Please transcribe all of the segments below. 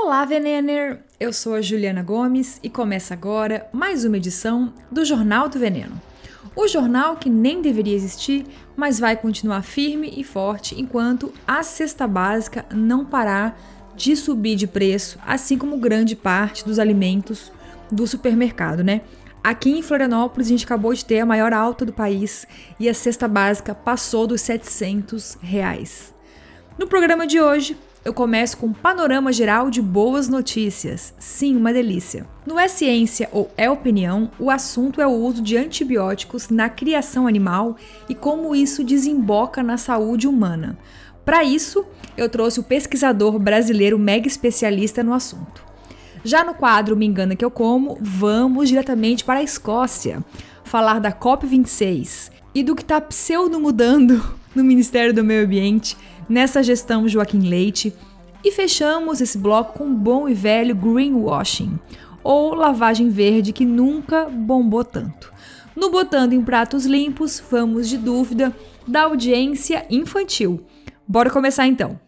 Olá, Venener! Eu sou a Juliana Gomes e começa agora mais uma edição do Jornal do Veneno. O jornal que nem deveria existir, mas vai continuar firme e forte enquanto a cesta básica não parar de subir de preço, assim como grande parte dos alimentos do supermercado, né? Aqui em Florianópolis a gente acabou de ter a maior alta do país e a cesta básica passou dos 700 reais. No programa de hoje, eu começo com um panorama geral de boas notícias. Sim, uma delícia. No É Ciência ou É Opinião, o assunto é o uso de antibióticos na criação animal e como isso desemboca na saúde humana. Para isso, eu trouxe o pesquisador brasileiro mega especialista no assunto. Já no quadro Me Engana Que Eu Como, vamos diretamente para a Escócia falar da COP26 e do que está pseudo mudando no Ministério do Meio Ambiente nessa gestão Joaquim Leite. E fechamos esse bloco com um bom e velho greenwashing, ou lavagem verde que nunca bombou tanto. No Botando em Pratos Limpos, vamos de dúvida da audiência infantil. Bora começar então.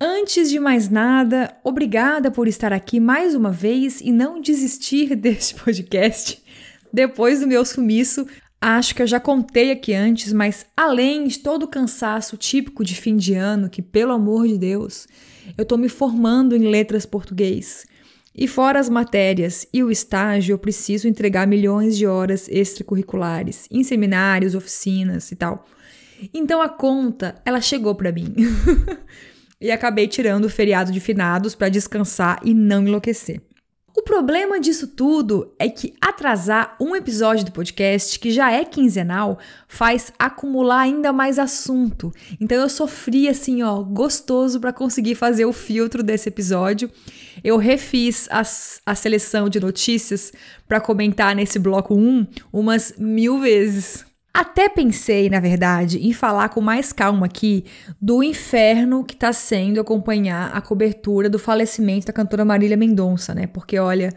Antes de mais nada, obrigada por estar aqui mais uma vez e não desistir deste podcast. Depois do meu sumiço, acho que eu já contei aqui antes, mas além de todo o cansaço típico de fim de ano, que pelo amor de Deus, eu tô me formando em letras português. E fora as matérias e o estágio, eu preciso entregar milhões de horas extracurriculares, em seminários, oficinas e tal. Então a conta, ela chegou para mim. e acabei tirando o feriado de finados para descansar e não enlouquecer. O problema disso tudo é que atrasar um episódio do podcast, que já é quinzenal, faz acumular ainda mais assunto. Então eu sofri assim, ó, gostoso para conseguir fazer o filtro desse episódio. Eu refiz a, a seleção de notícias para comentar nesse bloco 1 umas mil vezes. Até pensei, na verdade, em falar com mais calma aqui do inferno que está sendo acompanhar a cobertura do falecimento da cantora Marília Mendonça, né? Porque, olha,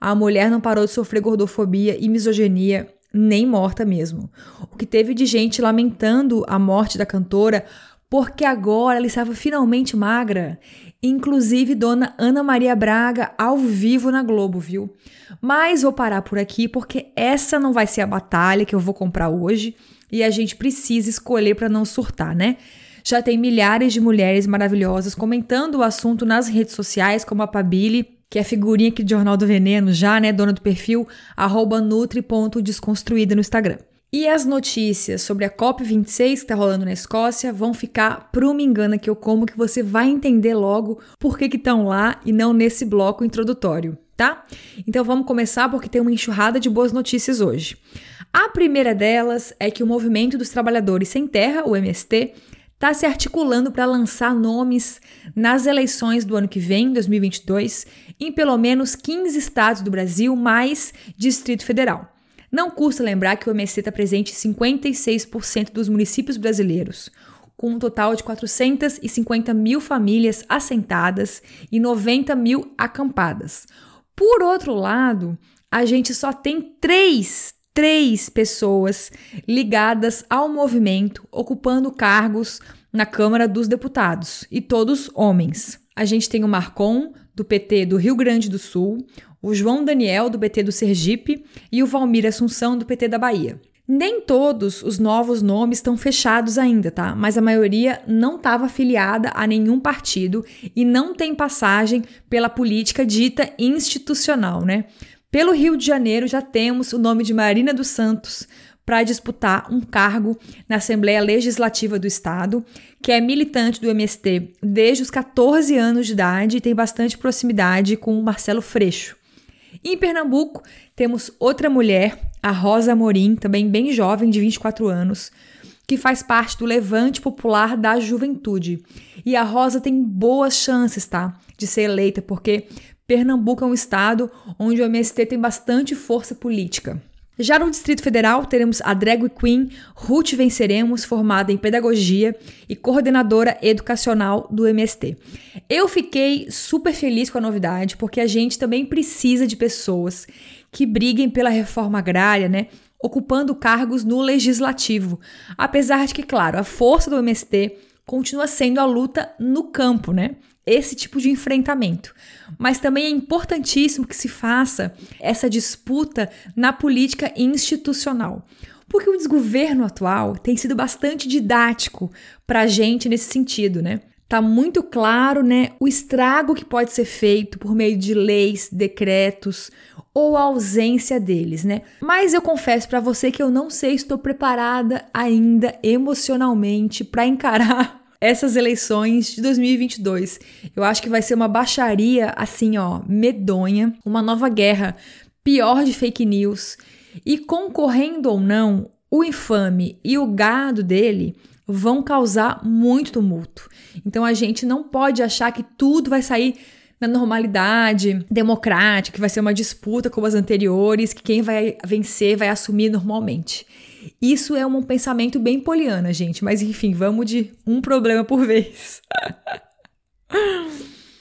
a mulher não parou de sofrer gordofobia e misoginia nem morta mesmo. O que teve de gente lamentando a morte da cantora porque agora ela estava finalmente magra. Inclusive Dona Ana Maria Braga ao vivo na Globo, viu? Mas vou parar por aqui porque essa não vai ser a batalha que eu vou comprar hoje e a gente precisa escolher para não surtar, né? Já tem milhares de mulheres maravilhosas comentando o assunto nas redes sociais, como a Pabili, que é figurinha aqui do Jornal do Veneno já, né? Dona do perfil nutri.desconstruída no Instagram. E as notícias sobre a COP26 que está rolando na Escócia vão ficar pro Me Engana Que Eu Como, que você vai entender logo por que estão lá e não nesse bloco introdutório, tá? Então vamos começar porque tem uma enxurrada de boas notícias hoje. A primeira delas é que o Movimento dos Trabalhadores Sem Terra, o MST, está se articulando para lançar nomes nas eleições do ano que vem, 2022, em pelo menos 15 estados do Brasil, mais Distrito Federal. Não custa lembrar que o MST está presente em 56% dos municípios brasileiros, com um total de 450 mil famílias assentadas e 90 mil acampadas. Por outro lado, a gente só tem três, três pessoas ligadas ao movimento ocupando cargos na Câmara dos Deputados, e todos homens. A gente tem o Marcon, do PT do Rio Grande do Sul, o João Daniel, do PT do Sergipe, e o Valmir Assunção, do PT da Bahia. Nem todos os novos nomes estão fechados ainda, tá? Mas a maioria não estava afiliada a nenhum partido e não tem passagem pela política dita institucional, né? Pelo Rio de Janeiro já temos o nome de Marina dos Santos para disputar um cargo na Assembleia Legislativa do Estado, que é militante do MST desde os 14 anos de idade e tem bastante proximidade com o Marcelo Freixo. Em Pernambuco, temos outra mulher, a Rosa Amorim, também bem jovem, de 24 anos, que faz parte do levante popular da juventude. E a Rosa tem boas chances, tá? De ser eleita, porque Pernambuco é um estado onde o MST tem bastante força política. Já no Distrito Federal, teremos a drag queen Ruth Venceremos, formada em pedagogia e coordenadora educacional do MST. Eu fiquei super feliz com a novidade, porque a gente também precisa de pessoas que briguem pela reforma agrária, né? Ocupando cargos no legislativo. Apesar de que, claro, a força do MST continua sendo a luta no campo, né? Esse tipo de enfrentamento. Mas também é importantíssimo que se faça essa disputa na política institucional. Porque o desgoverno atual tem sido bastante didático para a gente nesse sentido, né? Tá muito claro, né, o estrago que pode ser feito por meio de leis, decretos ou a ausência deles, né? Mas eu confesso para você que eu não sei, estou preparada ainda emocionalmente para encarar essas eleições de 2022. Eu acho que vai ser uma baixaria assim, ó, medonha, uma nova guerra, pior de fake news. E concorrendo ou não, o infame e o gado dele vão causar muito tumulto. Então a gente não pode achar que tudo vai sair na normalidade democrática, que vai ser uma disputa como as anteriores, que quem vai vencer vai assumir normalmente. Isso é um pensamento bem poliana, gente, mas enfim, vamos de um problema por vez.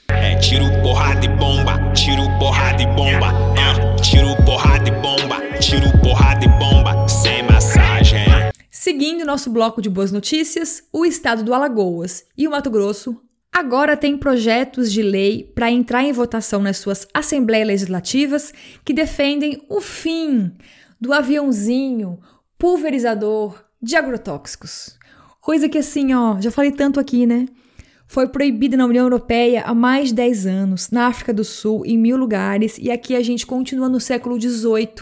É tiro, porrada e bomba, tiro, porrada e bomba, é, tiro, porrada e bomba, tiro, porrada e bomba, sem massagem. Seguindo nosso bloco de boas notícias, o estado do Alagoas e o Mato Grosso agora tem projetos de lei para entrar em votação nas suas assembleias legislativas que defendem o fim do aviãozinho pulverizador de agrotóxicos. Coisa que assim, ó, já falei tanto aqui, né? Foi proibida na União Europeia há mais de 10 anos, na África do Sul, em mil lugares, e aqui a gente continua no século XVIII,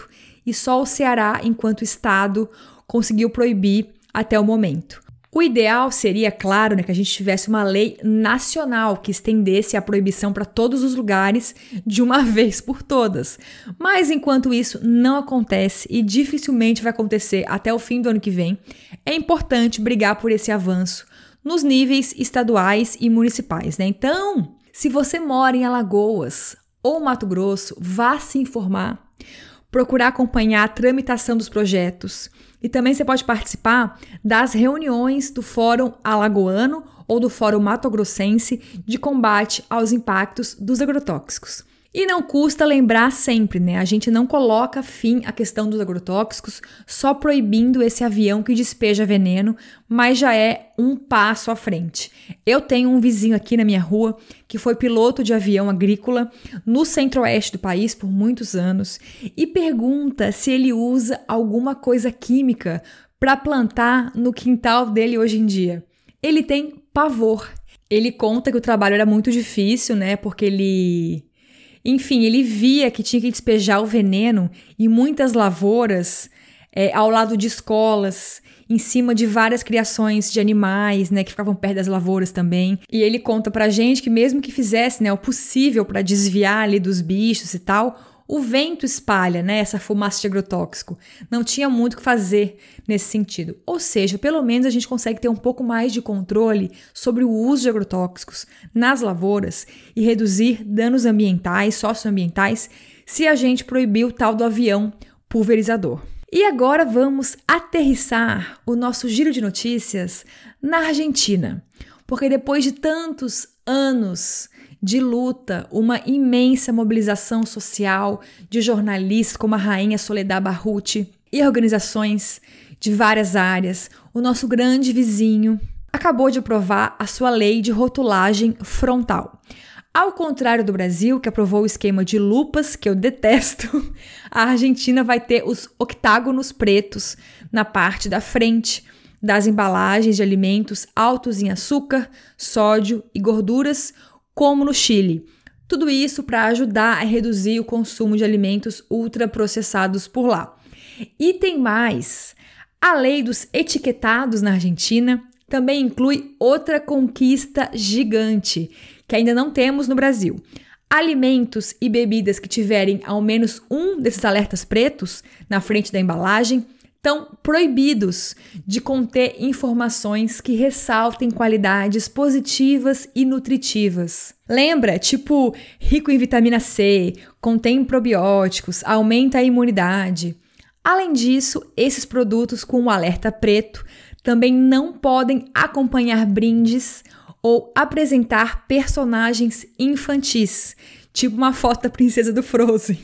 e só o Ceará, enquanto Estado, conseguiu proibir até o momento. O ideal seria, claro, né, que a gente tivesse uma lei nacional que estendesse a proibição para todos os lugares de uma vez por todas. Mas enquanto isso não acontece e dificilmente vai acontecer até o fim do ano que vem, é importante brigar por esse avanço nos níveis estaduais e municipais, né? Então, se você mora em Alagoas ou Mato Grosso, vá se informar, procurar acompanhar a tramitação dos projetos e também você pode participar das reuniões do Fórum Alagoano ou do Fórum Mato Grossense de combate aos impactos dos agrotóxicos. E não custa lembrar sempre, né? A gente não coloca fim à questão dos agrotóxicos só proibindo esse avião que despeja veneno, mas já é um passo à frente. Eu tenho um vizinho aqui na minha rua que foi piloto de avião agrícola no centro-oeste do país por muitos anos e pergunta se ele usa alguma coisa química para plantar no quintal dele hoje em dia. Ele tem pavor. Ele conta que o trabalho era muito difícil, né? Porque ele enfim, ele via que tinha que despejar o veneno em muitas lavouras, é, ao lado de escolas, em cima de várias criações de animais, né, que ficavam perto das lavouras também. E ele conta pra gente que mesmo que fizesse, né, o possível para desviar ali dos bichos e tal, o vento espalha né, essa fumaça de agrotóxico. Não tinha muito o que fazer nesse sentido. Ou seja, pelo menos a gente consegue ter um pouco mais de controle sobre o uso de agrotóxicos nas lavouras e reduzir danos ambientais, socioambientais, se a gente proibir o tal do avião pulverizador. E agora vamos aterrissar o nosso giro de notícias na Argentina. Porque depois de tantos anos de luta, uma imensa mobilização social de jornalistas como a rainha Soledad Barruti e organizações de várias áreas, o nosso grande vizinho acabou de aprovar a sua lei de rotulagem frontal. Ao contrário do Brasil, que aprovou o esquema de lupas, que eu detesto, a Argentina vai ter os octágonos pretos na parte da frente das embalagens de alimentos altos em açúcar, sódio e gorduras, como no Chile. Tudo isso para ajudar a reduzir o consumo de alimentos ultraprocessados por lá. E tem mais. A lei dos etiquetados na Argentina também inclui outra conquista gigante que ainda não temos no Brasil. Alimentos e bebidas que tiverem ao menos um desses alertas pretos na frente da embalagem estão proibidos de conter informações que ressaltem qualidades positivas e nutritivas. Lembra? Tipo, rico em vitamina C, contém probióticos, aumenta a imunidade. Além disso, esses produtos com o alerta preto também não podem acompanhar brindes ou apresentar personagens infantis, tipo uma foto da princesa do Frozen.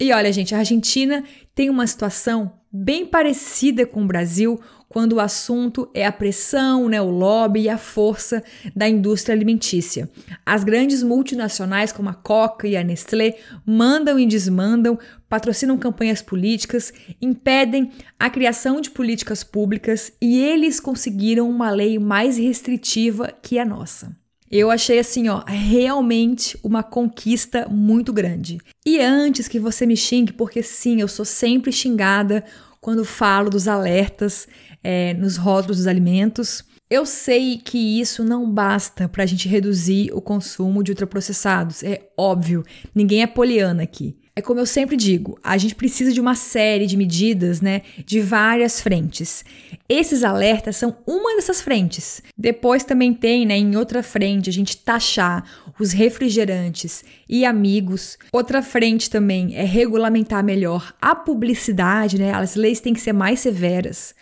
E olha, gente, a Argentina tem uma situação bem parecida com o Brasil quando o assunto é a pressão, né, o lobby e a força da indústria alimentícia. As grandes multinacionais como a Coca e a Nestlé mandam e desmandam, patrocinam campanhas políticas, impedem a criação de políticas públicas e eles conseguiram uma lei mais restritiva que a nossa. Eu achei assim, ó, realmente uma conquista muito grande. E antes que você me xingue, porque sim, eu sou sempre xingada quando falo dos alertas é, nos rótulos dos alimentos. Eu sei que isso não basta para a gente reduzir o consumo de ultraprocessados, é óbvio, ninguém é poliana aqui. É como eu sempre digo, a gente precisa de uma série de medidas, né, de várias frentes. Esses alertas são uma dessas frentes. Depois também tem, né, em outra frente, a gente taxar os refrigerantes e amigos. Outra frente também é regulamentar melhor a publicidade, né? As leis têm que ser mais severas.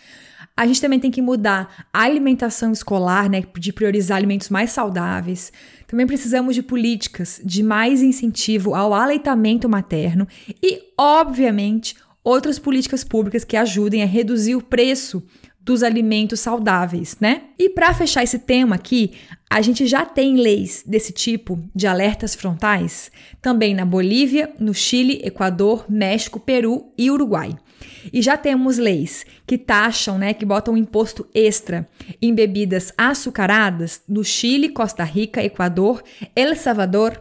A gente também tem que mudar a alimentação escolar, né, de priorizar alimentos mais saudáveis. Também precisamos de políticas de mais incentivo ao aleitamento materno e, obviamente, outras políticas públicas que ajudem a reduzir o preço dos alimentos saudáveis, né? E para fechar esse tema aqui, a gente já tem leis desse tipo de alertas frontais também na Bolívia, no Chile, Equador, México, Peru e Uruguai. E já temos leis que taxam, né, que botam imposto extra em bebidas açucaradas no Chile, Costa Rica, Equador, El Salvador,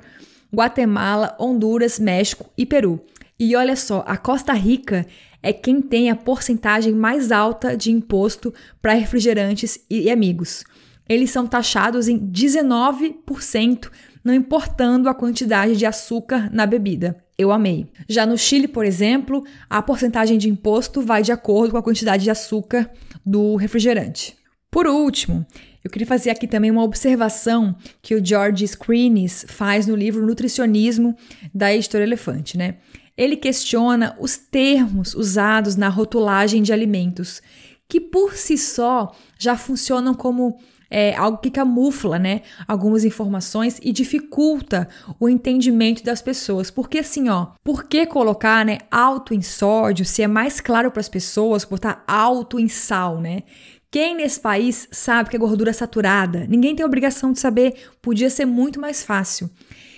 Guatemala, Honduras, México e Peru. E olha só, a Costa Rica é quem tem a porcentagem mais alta de imposto para refrigerantes e amigos. Eles são taxados em 19%, não importando a quantidade de açúcar na bebida eu amei. Já no Chile, por exemplo, a porcentagem de imposto vai de acordo com a quantidade de açúcar do refrigerante. Por último, eu queria fazer aqui também uma observação que o George Screenes faz no livro Nutricionismo da Editora Elefante, né? Ele questiona os termos usados na rotulagem de alimentos, que por si só já funcionam como é algo que camufla, né, algumas informações e dificulta o entendimento das pessoas. Porque assim, ó, por que colocar, né, alto em sódio se é mais claro para as pessoas botar alto em sal, né? Quem nesse país sabe que é gordura saturada? Ninguém tem obrigação de saber, podia ser muito mais fácil.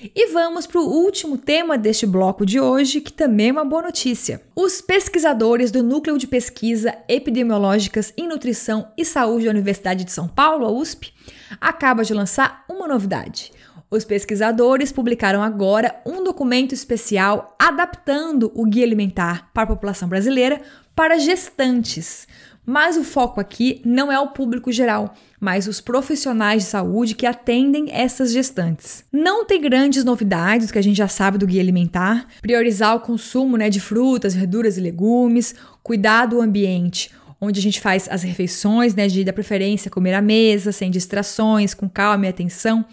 E vamos para o último tema deste bloco de hoje, que também é uma boa notícia. Os pesquisadores do Núcleo de Pesquisa Epidemiológicas em Nutrição e Saúde da Universidade de São Paulo, a USP, acabam de lançar uma novidade. Os pesquisadores publicaram agora um documento especial adaptando o guia alimentar para a população brasileira para gestantes. Mas o foco aqui não é o público geral, mas os profissionais de saúde que atendem essas gestantes. Não tem grandes novidades que a gente já sabe do guia alimentar, priorizar o consumo né, de frutas, verduras e legumes, cuidar do ambiente onde a gente faz as refeições, né, de da preferência comer à mesa, sem distrações, com calma e atenção.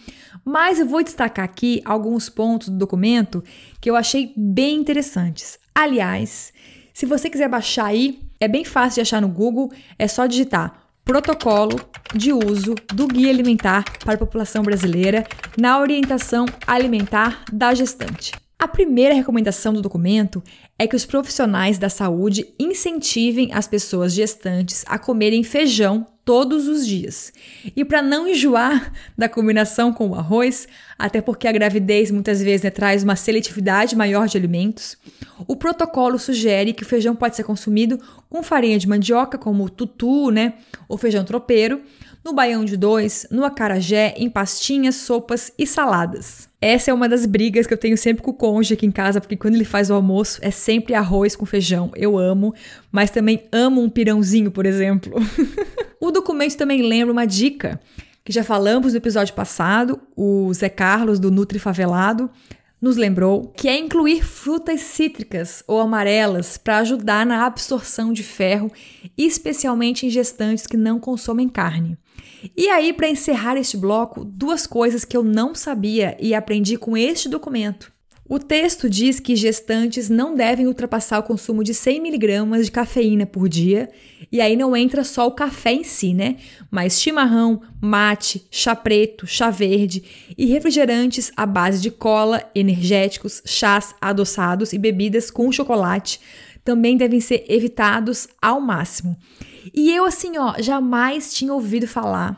Mas eu vou destacar aqui alguns pontos do documento que eu achei bem interessantes. Aliás, se você quiser baixar aí, é bem fácil de achar no Google, é só digitar Protocolo de uso do Guia Alimentar para a População Brasileira na orientação alimentar da gestante. A primeira recomendação do documento é que os profissionais da saúde incentivem as pessoas gestantes a comerem feijão todos os dias. E para não enjoar da combinação com o arroz, até porque a gravidez muitas vezes né, traz uma seletividade maior de alimentos, o protocolo sugere que o feijão pode ser consumido com farinha de mandioca, como o tutu, né, ou feijão tropeiro, no baião de dois, no acarajé, em pastinhas, sopas e saladas. Essa é uma das brigas que eu tenho sempre com o cônjuge aqui em casa, porque quando ele faz o almoço é sempre arroz com feijão. Eu amo, mas também amo um pirãozinho, por exemplo. o documento também lembra uma dica que já falamos no episódio passado, o Zé Carlos do Nutri Favelado nos lembrou que é incluir frutas cítricas ou amarelas para ajudar na absorção de ferro, especialmente em gestantes que não consomem carne. E aí, para encerrar este bloco, duas coisas que eu não sabia e aprendi com este documento. O texto diz que gestantes não devem ultrapassar o consumo de 100 miligramas de cafeína por dia, e aí não entra só o café em si, né? Mas chimarrão, mate, chá preto, chá verde e refrigerantes à base de cola, energéticos, chás adoçados e bebidas com chocolate também devem ser evitados ao máximo. E eu, assim, ó, jamais tinha ouvido falar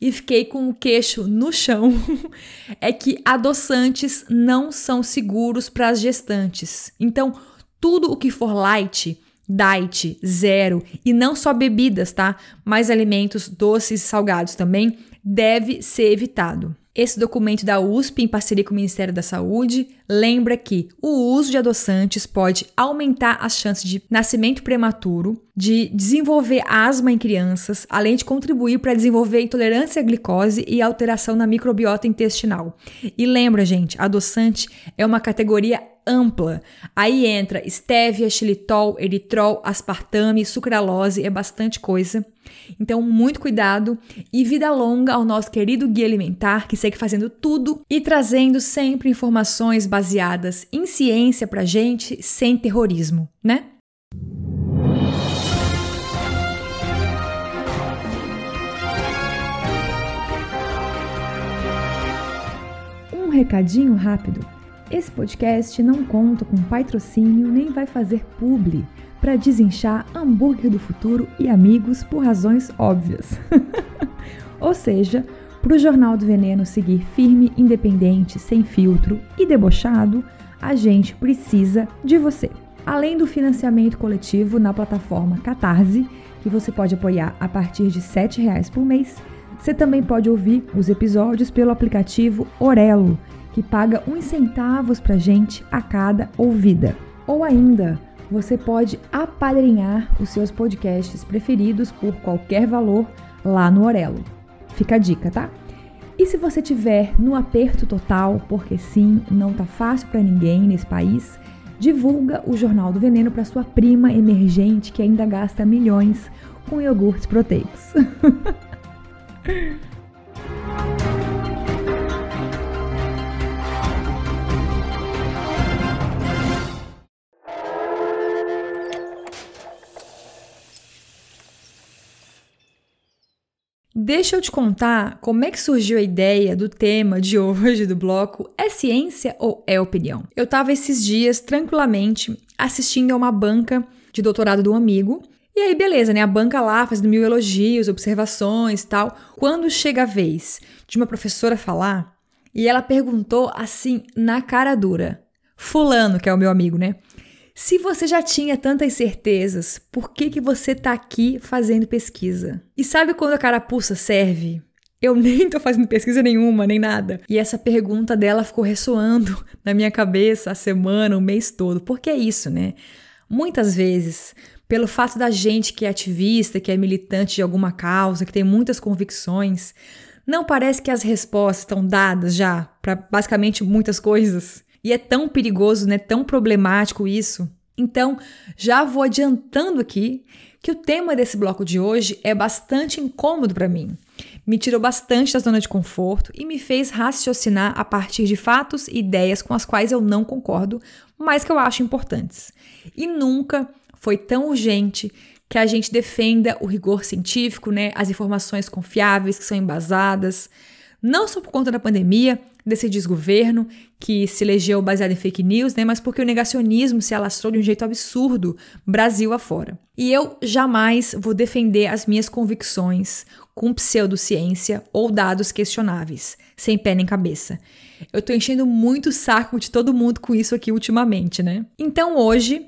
e fiquei com o queixo no chão, é que adoçantes não são seguros para as gestantes. Então, tudo o que for light, diet, zero e não só bebidas, tá? Mas alimentos doces e salgados também deve ser evitado. Esse documento da USP, em parceria com o Ministério da Saúde, lembra que o uso de adoçantes pode aumentar as chances de nascimento prematuro, de desenvolver asma em crianças, além de contribuir para desenvolver intolerância à glicose e alteração na microbiota intestinal. E lembra, gente, adoçante é uma categoria ampla. Aí entra estévia, xilitol, eritrol, aspartame, sucralose, é bastante coisa. Então, muito cuidado e vida longa ao nosso querido guia alimentar que segue fazendo tudo e trazendo sempre informações baseadas em ciência pra gente, sem terrorismo, né? Um recadinho rápido. Esse podcast não conta com patrocínio nem vai fazer publi para desinchar hambúrguer do futuro e amigos por razões óbvias. Ou seja, para o Jornal do Veneno seguir firme, independente, sem filtro e debochado, a gente precisa de você. Além do financiamento coletivo na plataforma Catarse, que você pode apoiar a partir de R$ 7,00 por mês, você também pode ouvir os episódios pelo aplicativo Orelo, que paga uns centavos pra gente a cada ouvida. Ou ainda, você pode apadrinhar os seus podcasts preferidos por qualquer valor lá no Orelo. Fica a dica, tá? E se você tiver no aperto total, porque sim, não tá fácil para ninguém nesse país, divulga o Jornal do Veneno para sua prima emergente que ainda gasta milhões com iogurtes proteicos. Deixa eu te contar como é que surgiu a ideia do tema de hoje do bloco É ciência ou é opinião? Eu tava esses dias tranquilamente assistindo a uma banca de doutorado de um amigo. E aí, beleza, né? A banca lá fazendo mil elogios, observações tal. Quando chega a vez de uma professora falar, e ela perguntou assim, na cara dura: Fulano, que é o meu amigo, né? Se você já tinha tantas certezas, por que, que você está aqui fazendo pesquisa? E sabe quando a carapuça serve? Eu nem tô fazendo pesquisa nenhuma, nem nada. E essa pergunta dela ficou ressoando na minha cabeça a semana, o mês todo. Porque é isso, né? Muitas vezes, pelo fato da gente que é ativista, que é militante de alguma causa, que tem muitas convicções, não parece que as respostas estão dadas já para basicamente muitas coisas? E é tão perigoso, né? Tão problemático isso. Então, já vou adiantando aqui que o tema desse bloco de hoje é bastante incômodo para mim. Me tirou bastante da zona de conforto e me fez raciocinar a partir de fatos e ideias com as quais eu não concordo, mas que eu acho importantes. E nunca foi tão urgente que a gente defenda o rigor científico, né, as informações confiáveis que são embasadas, não só por conta da pandemia, desse desgoverno que se elegeu baseado em fake news, né, mas porque o negacionismo se alastrou de um jeito absurdo Brasil afora. E eu jamais vou defender as minhas convicções com pseudociência ou dados questionáveis, sem pé nem cabeça. Eu tô enchendo muito o saco de todo mundo com isso aqui ultimamente, né? Então hoje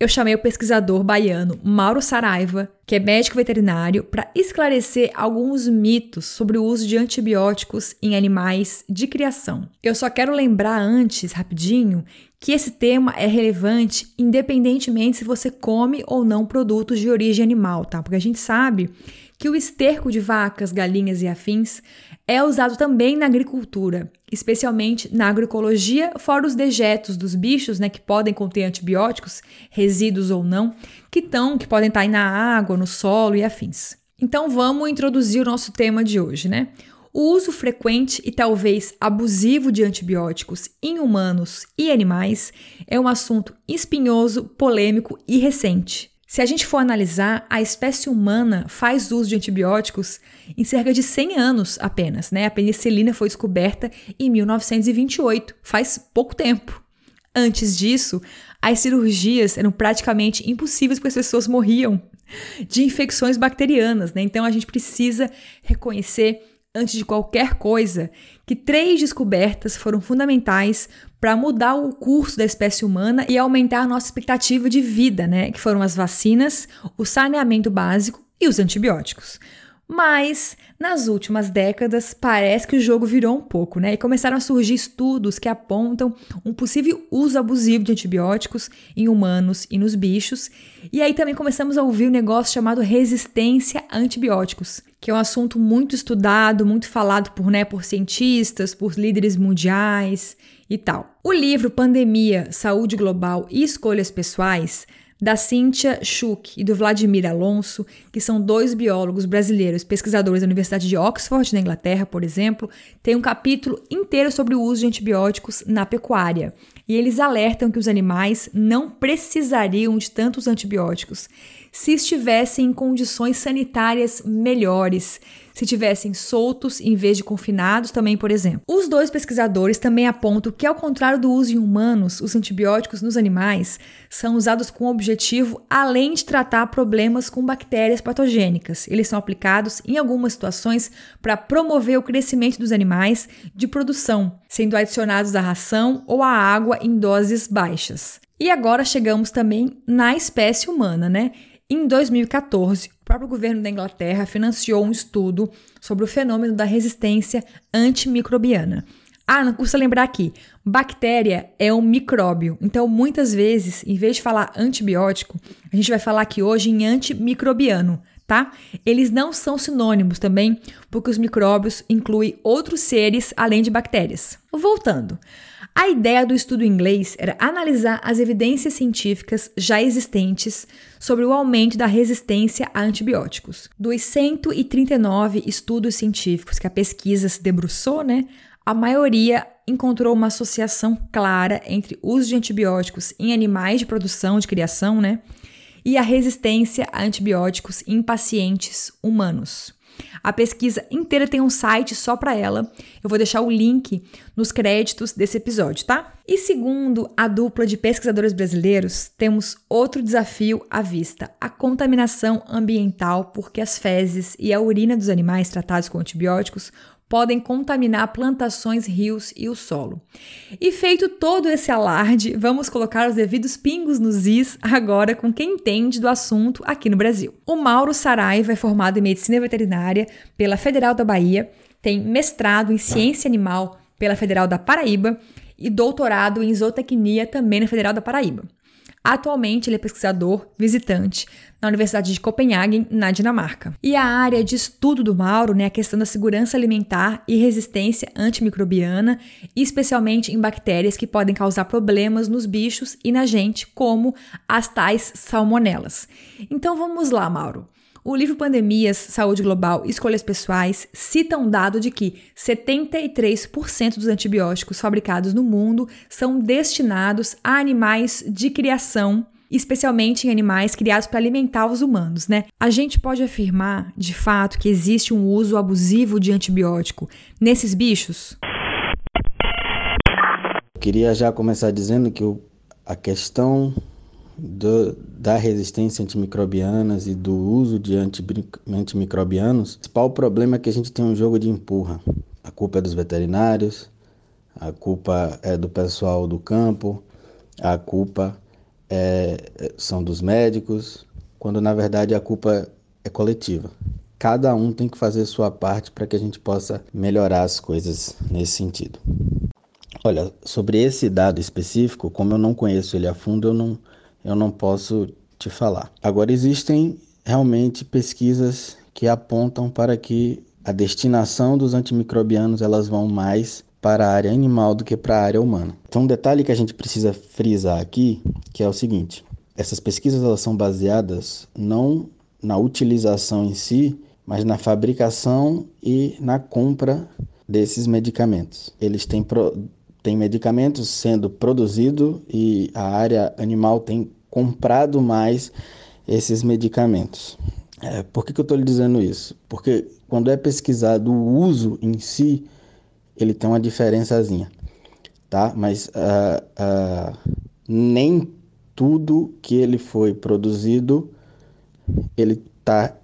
eu chamei o pesquisador baiano Mauro Saraiva, que é médico veterinário, para esclarecer alguns mitos sobre o uso de antibióticos em animais de criação. Eu só quero lembrar antes, rapidinho, que esse tema é relevante independentemente se você come ou não produtos de origem animal, tá? Porque a gente sabe que o esterco de vacas, galinhas e afins é usado também na agricultura, especialmente na agroecologia, fora os dejetos dos bichos, né, que podem conter antibióticos, resíduos ou não, que estão, que podem estar aí na água, no solo e afins. Então vamos introduzir o nosso tema de hoje, né? O uso frequente e talvez abusivo de antibióticos em humanos e animais é um assunto espinhoso, polêmico e recente. Se a gente for analisar, a espécie humana faz uso de antibióticos em cerca de 100 anos apenas, né? A penicilina foi descoberta em 1928, faz pouco tempo. Antes disso, as cirurgias eram praticamente impossíveis porque as pessoas morriam de infecções bacterianas, né? Então a gente precisa reconhecer antes de qualquer coisa, que três descobertas foram fundamentais para mudar o curso da espécie humana e aumentar nossa expectativa de vida, né? Que foram as vacinas, o saneamento básico e os antibióticos. Mas nas últimas décadas parece que o jogo virou um pouco, né? E começaram a surgir estudos que apontam um possível uso abusivo de antibióticos em humanos e nos bichos. E aí também começamos a ouvir um negócio chamado resistência a antibióticos, que é um assunto muito estudado, muito falado por, né, por cientistas, por líderes mundiais e tal. O livro Pandemia, Saúde Global e Escolhas Pessoais da Cíntia Schuch e do Vladimir Alonso, que são dois biólogos brasileiros, pesquisadores da Universidade de Oxford, na Inglaterra, por exemplo, tem um capítulo inteiro sobre o uso de antibióticos na pecuária. E eles alertam que os animais não precisariam de tantos antibióticos se estivessem em condições sanitárias melhores, se tivessem soltos em vez de confinados também, por exemplo. Os dois pesquisadores também apontam que, ao contrário do uso em humanos, os antibióticos nos animais são usados com objetivo além de tratar problemas com bactérias patogênicas. Eles são aplicados em algumas situações para promover o crescimento dos animais de produção, sendo adicionados à ração ou à água em doses baixas. E agora chegamos também na espécie humana, né? Em 2014, o próprio governo da Inglaterra financiou um estudo sobre o fenômeno da resistência antimicrobiana. Ah, não custa lembrar aqui: bactéria é um micróbio. Então, muitas vezes, em vez de falar antibiótico, a gente vai falar aqui hoje em antimicrobiano, tá? Eles não são sinônimos também, porque os micróbios incluem outros seres além de bactérias. Voltando. A ideia do estudo inglês era analisar as evidências científicas já existentes sobre o aumento da resistência a antibióticos. Dos 139 estudos científicos que a pesquisa se debruçou, né, a maioria encontrou uma associação clara entre o uso de antibióticos em animais de produção, de criação, né, e a resistência a antibióticos em pacientes humanos. A pesquisa inteira tem um site só para ela. Eu vou deixar o link nos créditos desse episódio, tá? E segundo a dupla de pesquisadores brasileiros, temos outro desafio à vista: a contaminação ambiental, porque as fezes e a urina dos animais tratados com antibióticos podem contaminar plantações, rios e o solo. E feito todo esse alarde, vamos colocar os devidos pingos nos is agora com quem entende do assunto aqui no Brasil. O Mauro Saraiva é formado em medicina veterinária pela Federal da Bahia, tem mestrado em ciência animal pela Federal da Paraíba e doutorado em zootecnia também na Federal da Paraíba. Atualmente, ele é pesquisador visitante na Universidade de Copenhague, na Dinamarca. E a área de estudo do Mauro né, é a questão da segurança alimentar e resistência antimicrobiana, especialmente em bactérias que podem causar problemas nos bichos e na gente, como as tais salmonelas. Então vamos lá, Mauro. O livro Pandemias, Saúde Global Escolhas Pessoais cita um dado de que 73% dos antibióticos fabricados no mundo são destinados a animais de criação, especialmente em animais criados para alimentar os humanos, né? A gente pode afirmar, de fato, que existe um uso abusivo de antibiótico nesses bichos? Queria já começar dizendo que a questão do, da resistência antimicrobianas e do uso de antimicrobianos, o principal problema é que a gente tem um jogo de empurra. A culpa é dos veterinários, a culpa é do pessoal do campo, a culpa é, são dos médicos, quando na verdade a culpa é coletiva. Cada um tem que fazer sua parte para que a gente possa melhorar as coisas nesse sentido. Olha, sobre esse dado específico, como eu não conheço ele a fundo, eu não, eu não posso te falar. Agora, existem realmente pesquisas que apontam para que a destinação dos antimicrobianos elas vão mais para a área animal do que para a área humana. Então, um detalhe que a gente precisa frisar aqui, que é o seguinte: essas pesquisas elas são baseadas não na utilização em si, mas na fabricação e na compra desses medicamentos. Eles têm, pro, têm medicamentos sendo produzidos e a área animal tem comprado mais esses medicamentos. É, por que, que eu estou lhe dizendo isso? Porque quando é pesquisado o uso em si, ele tem uma diferençazinha, tá? Mas uh, uh, nem tudo que ele foi produzido, ele está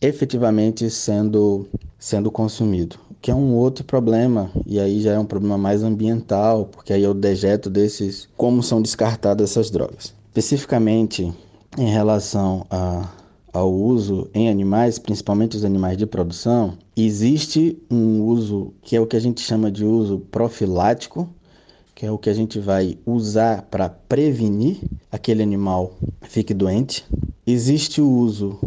efetivamente sendo, sendo consumido. Que é um outro problema, e aí já é um problema mais ambiental, porque aí é o dejeto desses, como são descartadas essas drogas. Especificamente em relação a ao uso em animais, principalmente os animais de produção, existe um uso que é o que a gente chama de uso profilático, que é o que a gente vai usar para prevenir aquele animal fique doente. Existe o uso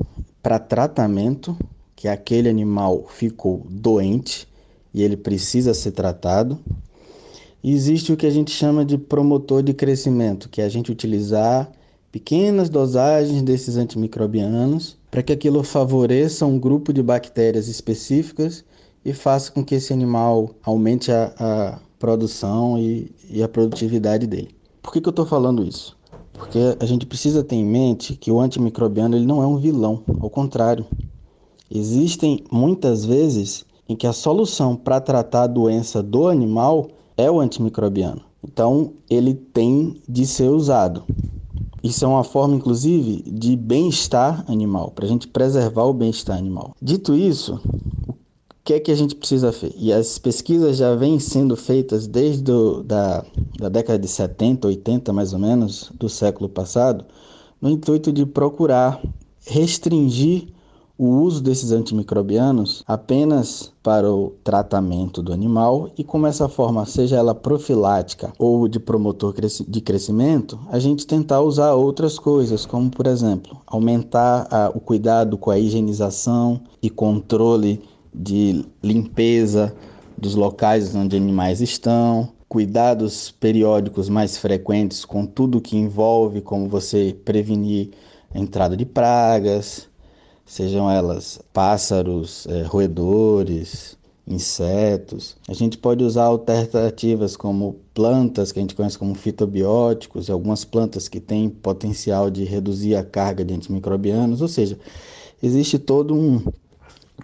para tratamento, que aquele animal ficou doente e ele precisa ser tratado. Existe o que a gente chama de promotor de crescimento, que é a gente utilizar pequenas dosagens desses antimicrobianos para que aquilo favoreça um grupo de bactérias específicas e faça com que esse animal aumente a, a produção e, e, a produtividade dele. Por que, que eu estou falando isso? Porque a gente precisa ter em mente que o antimicrobiano ele não é um vilão, ao contrário. Existem muitas vezes em que a solução para tratar a doença do animal é o antimicrobiano. Então, ele tem de ser usado. Isso é uma forma, inclusive, de bem-estar animal, para a gente preservar o bem-estar animal. Dito isso, o que é que a gente precisa fazer? E as pesquisas já vêm sendo feitas desde do, da, da década de 70, 80 mais ou menos, do século passado, no intuito de procurar restringir o uso desses antimicrobianos apenas para o tratamento do animal e como essa forma, seja ela profilática ou de promotor de crescimento, a gente tentar usar outras coisas, como por exemplo, aumentar a, o cuidado com a higienização e controle de limpeza dos locais onde animais estão, cuidados periódicos mais frequentes com tudo que envolve, como você prevenir a entrada de pragas, sejam elas pássaros, é, roedores, insetos. A gente pode usar alternativas como plantas que a gente conhece como fitobióticos, e algumas plantas que têm potencial de reduzir a carga de antimicrobianos, ou seja, existe todo um,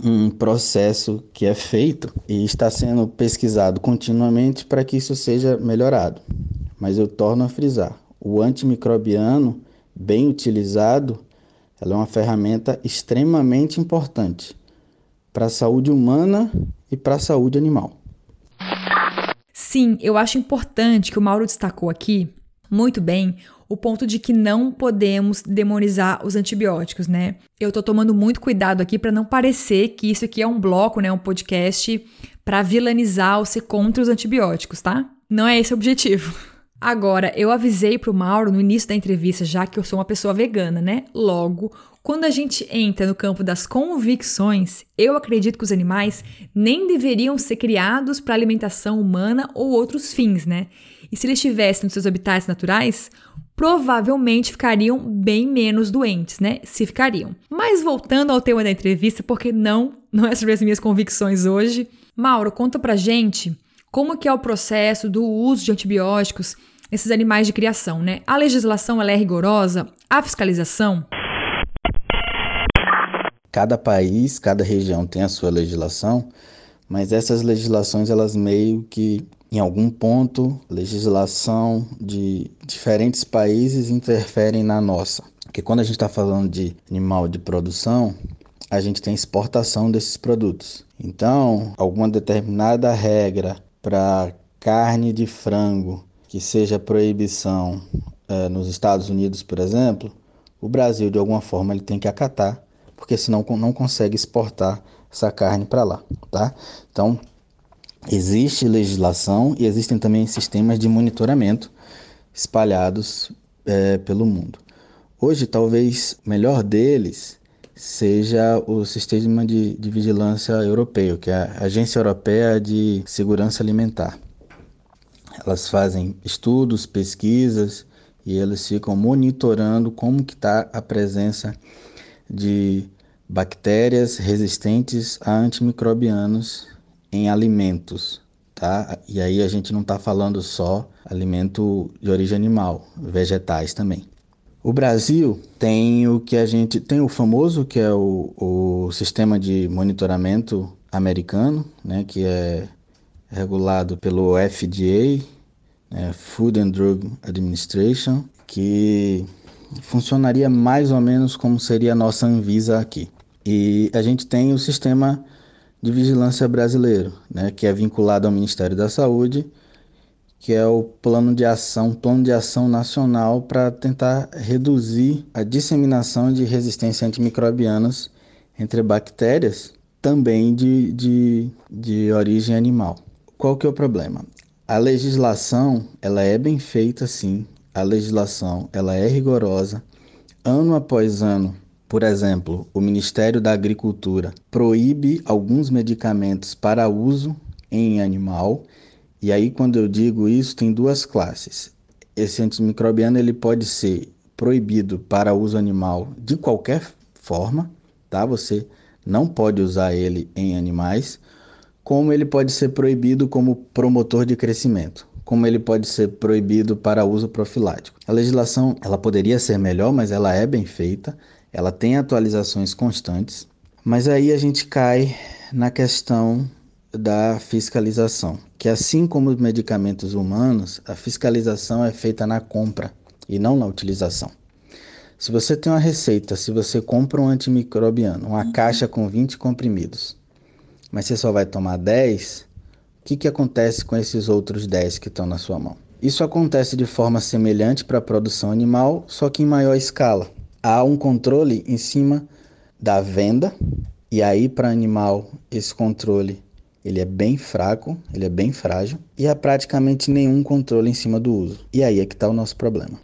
um processo que é feito e está sendo pesquisado continuamente para que isso seja melhorado. Mas eu torno a frisar, o antimicrobiano bem utilizado ela é uma ferramenta extremamente importante para a saúde humana e para a saúde animal. Sim, eu acho importante que o Mauro destacou aqui muito bem o ponto de que não podemos demonizar os antibióticos, né? Eu tô tomando muito cuidado aqui para não parecer que isso aqui é um bloco, né, um podcast para vilanizar ou ser contra os antibióticos, tá? Não é esse o objetivo. Agora, eu avisei pro Mauro no início da entrevista, já que eu sou uma pessoa vegana, né? Logo, quando a gente entra no campo das convicções, eu acredito que os animais nem deveriam ser criados para alimentação humana ou outros fins, né? E se eles estivessem nos seus habitats naturais, provavelmente ficariam bem menos doentes, né? Se ficariam. Mas voltando ao tema da entrevista, porque não, não é sobre as minhas convicções hoje. Mauro, conta pra gente como que é o processo do uso de antibióticos nesses animais de criação, né? A legislação ela é rigorosa, a fiscalização Cada país, cada região tem a sua legislação, mas essas legislações elas meio que em algum ponto, legislação de diferentes países interferem na nossa. Porque quando a gente está falando de animal de produção, a gente tem exportação desses produtos. Então, alguma determinada regra para carne de frango que seja proibição é, nos Estados Unidos, por exemplo, o Brasil de alguma forma ele tem que acatar, porque senão não consegue exportar essa carne para lá, tá? Então existe legislação e existem também sistemas de monitoramento espalhados é, pelo mundo. Hoje, talvez o melhor deles seja o sistema de, de vigilância europeu, que é a Agência Europeia de Segurança Alimentar. Elas fazem estudos, pesquisas e eles ficam monitorando como que está a presença de bactérias resistentes a antimicrobianos em alimentos, tá? E aí a gente não está falando só alimento de origem animal, vegetais também. O Brasil tem o que a gente tem o famoso que é o, o sistema de monitoramento americano, né, que é regulado pelo FDA, né, Food and Drug Administration, que funcionaria mais ou menos como seria a nossa Anvisa aqui. E a gente tem o sistema de vigilância brasileiro, né, que é vinculado ao Ministério da Saúde que é o plano de ação, plano de ação nacional para tentar reduzir a disseminação de resistência antimicrobianas entre bactérias, também de, de, de origem animal. Qual que é o problema? A legislação, ela é bem feita sim, a legislação, ela é rigorosa. Ano após ano, por exemplo, o Ministério da Agricultura proíbe alguns medicamentos para uso em animal e aí, quando eu digo isso, tem duas classes. Esse antimicrobiano ele pode ser proibido para uso animal de qualquer forma, tá? Você não pode usar ele em animais, como ele pode ser proibido como promotor de crescimento, como ele pode ser proibido para uso profilático. A legislação, ela poderia ser melhor, mas ela é bem feita, ela tem atualizações constantes, mas aí a gente cai na questão da fiscalização, que assim como os medicamentos humanos, a fiscalização é feita na compra e não na utilização. Se você tem uma receita, se você compra um antimicrobiano, uma caixa com 20 comprimidos, mas você só vai tomar 10, o que, que acontece com esses outros 10 que estão na sua mão? Isso acontece de forma semelhante para a produção animal, só que em maior escala. Há um controle em cima da venda, e aí para animal esse controle ele é bem fraco, ele é bem frágil e há praticamente nenhum controle em cima do uso. E aí é que está o nosso problema.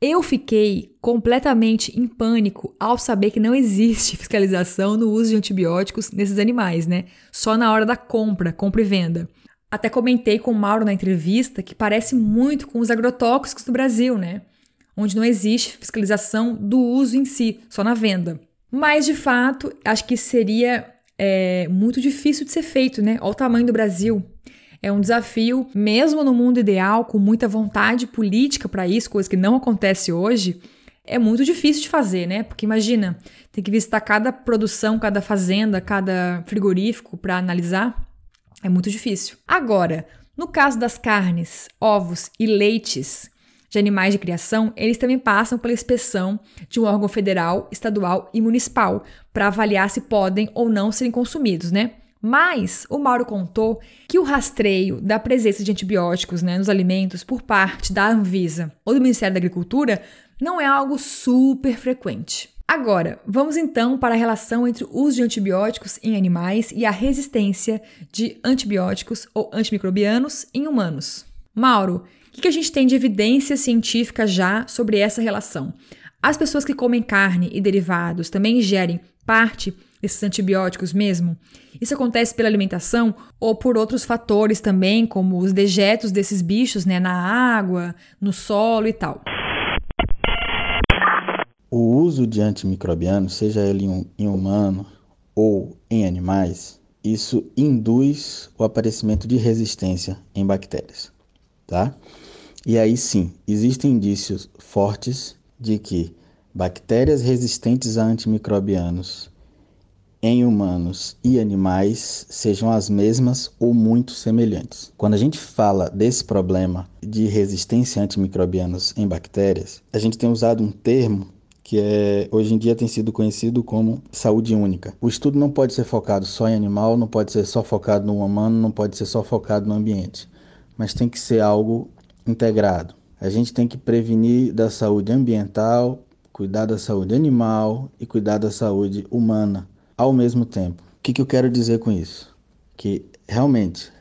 Eu fiquei completamente em pânico ao saber que não existe fiscalização no uso de antibióticos nesses animais, né? Só na hora da compra, compra e venda. Até comentei com o Mauro na entrevista que parece muito com os agrotóxicos do Brasil, né? Onde não existe fiscalização do uso em si, só na venda. Mas, de fato, acho que seria é muito difícil de ser feito, né? Olha o tamanho do Brasil. É um desafio, mesmo no mundo ideal, com muita vontade política para isso, coisa que não acontece hoje, é muito difícil de fazer, né? Porque imagina, tem que visitar cada produção, cada fazenda, cada frigorífico para analisar. É muito difícil. Agora, no caso das carnes, ovos e leites, de animais de criação, eles também passam pela inspeção de um órgão federal, estadual e municipal para avaliar se podem ou não serem consumidos, né? Mas o Mauro contou que o rastreio da presença de antibióticos né, nos alimentos por parte da Anvisa ou do Ministério da Agricultura não é algo super frequente. Agora, vamos então para a relação entre o uso de antibióticos em animais e a resistência de antibióticos ou antimicrobianos em humanos. Mauro, o que a gente tem de evidência científica já sobre essa relação? As pessoas que comem carne e derivados também ingerem parte desses antibióticos mesmo? Isso acontece pela alimentação ou por outros fatores também, como os dejetos desses bichos né, na água, no solo e tal? O uso de antimicrobianos, seja ele em humano ou em animais, isso induz o aparecimento de resistência em bactérias tá? E aí sim, existem indícios fortes de que bactérias resistentes a antimicrobianos em humanos e animais sejam as mesmas ou muito semelhantes. Quando a gente fala desse problema de resistência a antimicrobianos em bactérias, a gente tem usado um termo que é, hoje em dia tem sido conhecido como saúde única. O estudo não pode ser focado só em animal, não pode ser só focado no humano, não pode ser só focado no ambiente mas tem que ser algo integrado. A gente tem que prevenir da saúde ambiental, cuidar da saúde animal e cuidar da saúde humana ao mesmo tempo. O que, que eu quero dizer com isso? Que realmente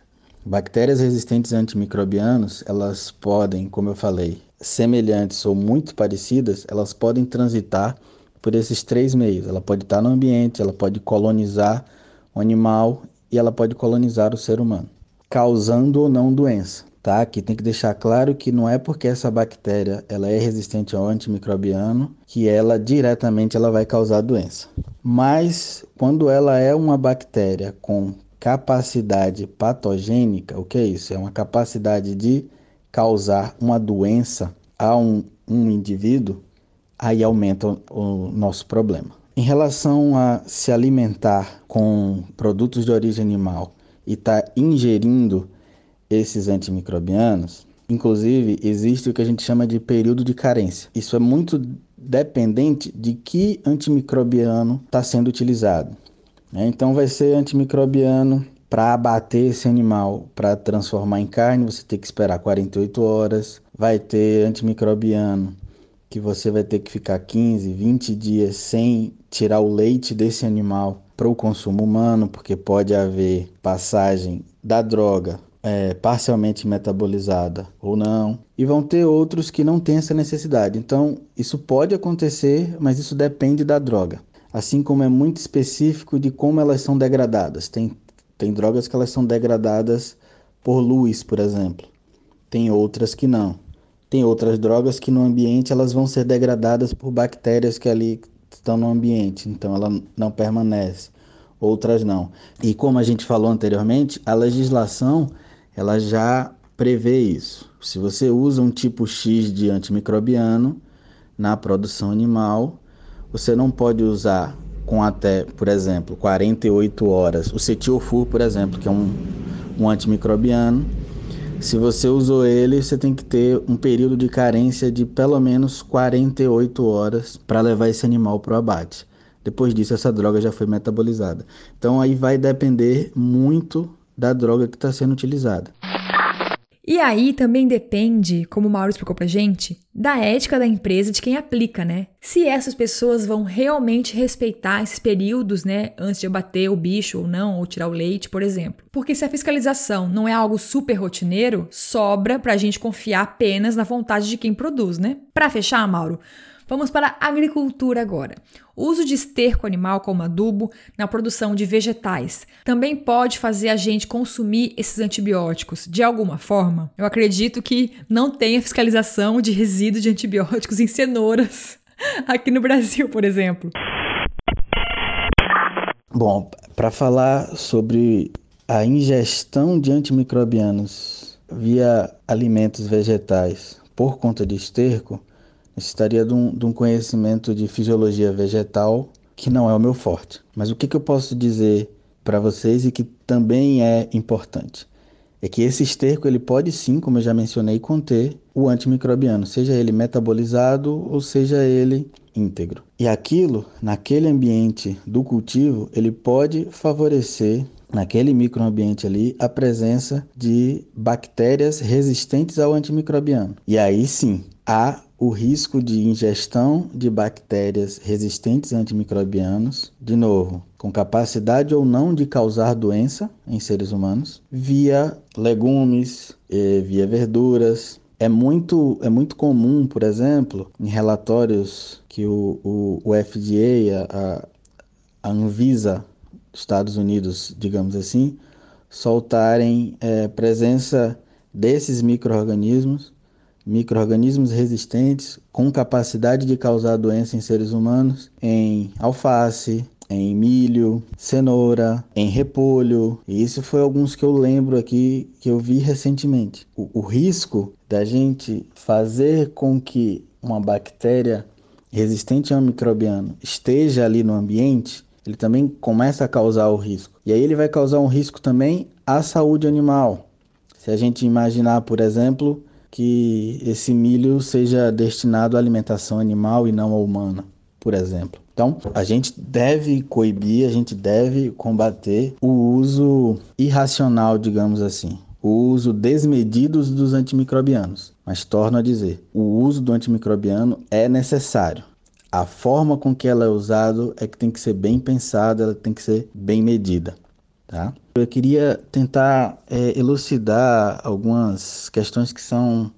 bactérias resistentes antimicrobianos, elas podem, como eu falei, semelhantes ou muito parecidas, elas podem transitar por esses três meios. Ela pode estar no ambiente, ela pode colonizar o animal e ela pode colonizar o ser humano, causando ou não doença. Tá? Aqui tem que deixar claro que não é porque essa bactéria ela é resistente ao antimicrobiano que ela diretamente ela vai causar doença. Mas quando ela é uma bactéria com capacidade patogênica, o que é isso? É uma capacidade de causar uma doença a um, um indivíduo, aí aumenta o, o nosso problema. Em relação a se alimentar com produtos de origem animal e estar tá ingerindo esses antimicrobianos, inclusive existe o que a gente chama de período de carência. Isso é muito dependente de que antimicrobiano está sendo utilizado. Né? Então vai ser antimicrobiano para abater esse animal, para transformar em carne, você tem que esperar 48 horas. Vai ter antimicrobiano que você vai ter que ficar 15, 20 dias sem tirar o leite desse animal para o consumo humano, porque pode haver passagem da droga é, parcialmente metabolizada ou não. E vão ter outros que não têm essa necessidade. Então, isso pode acontecer, mas isso depende da droga. Assim como é muito específico de como elas são degradadas. Tem, tem drogas que elas são degradadas por luz, por exemplo. Tem outras que não. Tem outras drogas que no ambiente elas vão ser degradadas por bactérias que ali estão no ambiente, então ela não permanece. Outras não. E como a gente falou anteriormente, a legislação ela já prevê isso. Se você usa um tipo X de antimicrobiano na produção animal, você não pode usar com até, por exemplo, 48 horas. O cetiofur, por exemplo, que é um, um antimicrobiano, se você usou ele, você tem que ter um período de carência de pelo menos 48 horas para levar esse animal para o abate. Depois disso, essa droga já foi metabolizada. Então, aí vai depender muito da droga que está sendo utilizada. E aí também depende, como o Mauro explicou pra gente, da ética da empresa de quem aplica, né? Se essas pessoas vão realmente respeitar esses períodos, né, antes de abater o bicho ou não, ou tirar o leite, por exemplo. Porque se a fiscalização não é algo super rotineiro, sobra pra gente confiar apenas na vontade de quem produz, né? Para fechar, Mauro, Vamos para a agricultura agora. O uso de esterco animal como adubo na produção de vegetais também pode fazer a gente consumir esses antibióticos de alguma forma? Eu acredito que não tenha fiscalização de resíduos de antibióticos em cenouras aqui no Brasil, por exemplo. Bom, para falar sobre a ingestão de antimicrobianos via alimentos vegetais por conta de esterco, necessitaria de um, de um conhecimento de fisiologia vegetal que não é o meu forte. Mas o que, que eu posso dizer para vocês e que também é importante? É que esse esterco ele pode sim, como eu já mencionei, conter o antimicrobiano, seja ele metabolizado ou seja ele íntegro. E aquilo, naquele ambiente do cultivo, ele pode favorecer naquele microambiente ali a presença de bactérias resistentes ao antimicrobiano. E aí sim, há o risco de ingestão de bactérias resistentes antimicrobianos, de novo, com capacidade ou não de causar doença em seres humanos, via legumes, via verduras. É muito, é muito comum, por exemplo, em relatórios que o, o, o FDA, a, a Anvisa dos Estados Unidos, digamos assim, soltarem é, presença desses micro-organismos microorganismos resistentes com capacidade de causar doença em seres humanos em alface, em milho, cenoura, em repolho. E isso foi alguns que eu lembro aqui que eu vi recentemente. O, o risco da gente fazer com que uma bactéria resistente ao microbiano esteja ali no ambiente, ele também começa a causar o risco. E aí ele vai causar um risco também à saúde animal. Se a gente imaginar, por exemplo, que esse milho seja destinado à alimentação animal e não à humana, por exemplo. Então, a gente deve coibir, a gente deve combater o uso irracional, digamos assim, o uso desmedido dos antimicrobianos. Mas torno a dizer, o uso do antimicrobiano é necessário. A forma com que ela é usada é que tem que ser bem pensada, ela tem que ser bem medida. Tá? Eu queria tentar é, elucidar algumas questões que são,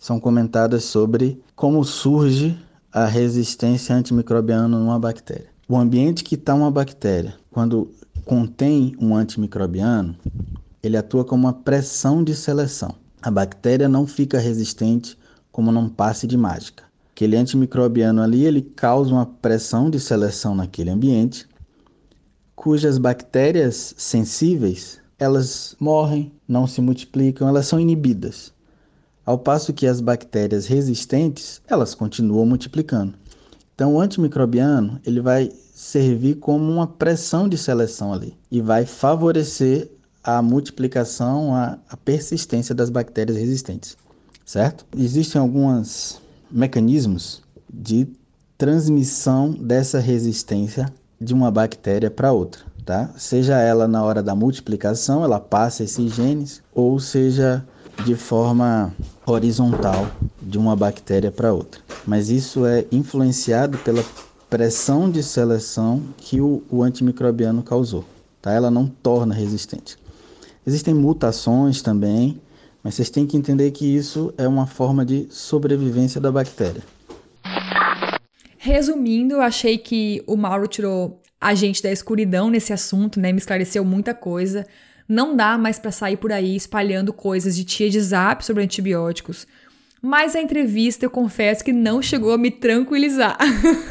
são comentadas sobre como surge a resistência antimicrobiana numa bactéria. O ambiente que está uma bactéria, quando contém um antimicrobiano, ele atua como uma pressão de seleção. A bactéria não fica resistente como num passe de mágica. Aquele antimicrobiano ali, ele causa uma pressão de seleção naquele ambiente, cujas bactérias sensíveis, elas morrem, não se multiplicam, elas são inibidas. Ao passo que as bactérias resistentes, elas continuam multiplicando. Então, o antimicrobiano, ele vai servir como uma pressão de seleção ali e vai favorecer a multiplicação, a, a persistência das bactérias resistentes, certo? Existem alguns mecanismos de transmissão dessa resistência de uma bactéria para outra, tá? Seja ela na hora da multiplicação, ela passa esses genes, ou seja de forma horizontal de uma bactéria para outra. Mas isso é influenciado pela pressão de seleção que o, o antimicrobiano causou, tá? Ela não torna resistente. Existem mutações também, mas vocês têm que entender que isso é uma forma de sobrevivência da bactéria. Resumindo, eu achei que o Mauro tirou a gente da escuridão nesse assunto, né? Me esclareceu muita coisa. Não dá mais para sair por aí espalhando coisas de tia de zap sobre antibióticos. Mas a entrevista eu confesso que não chegou a me tranquilizar.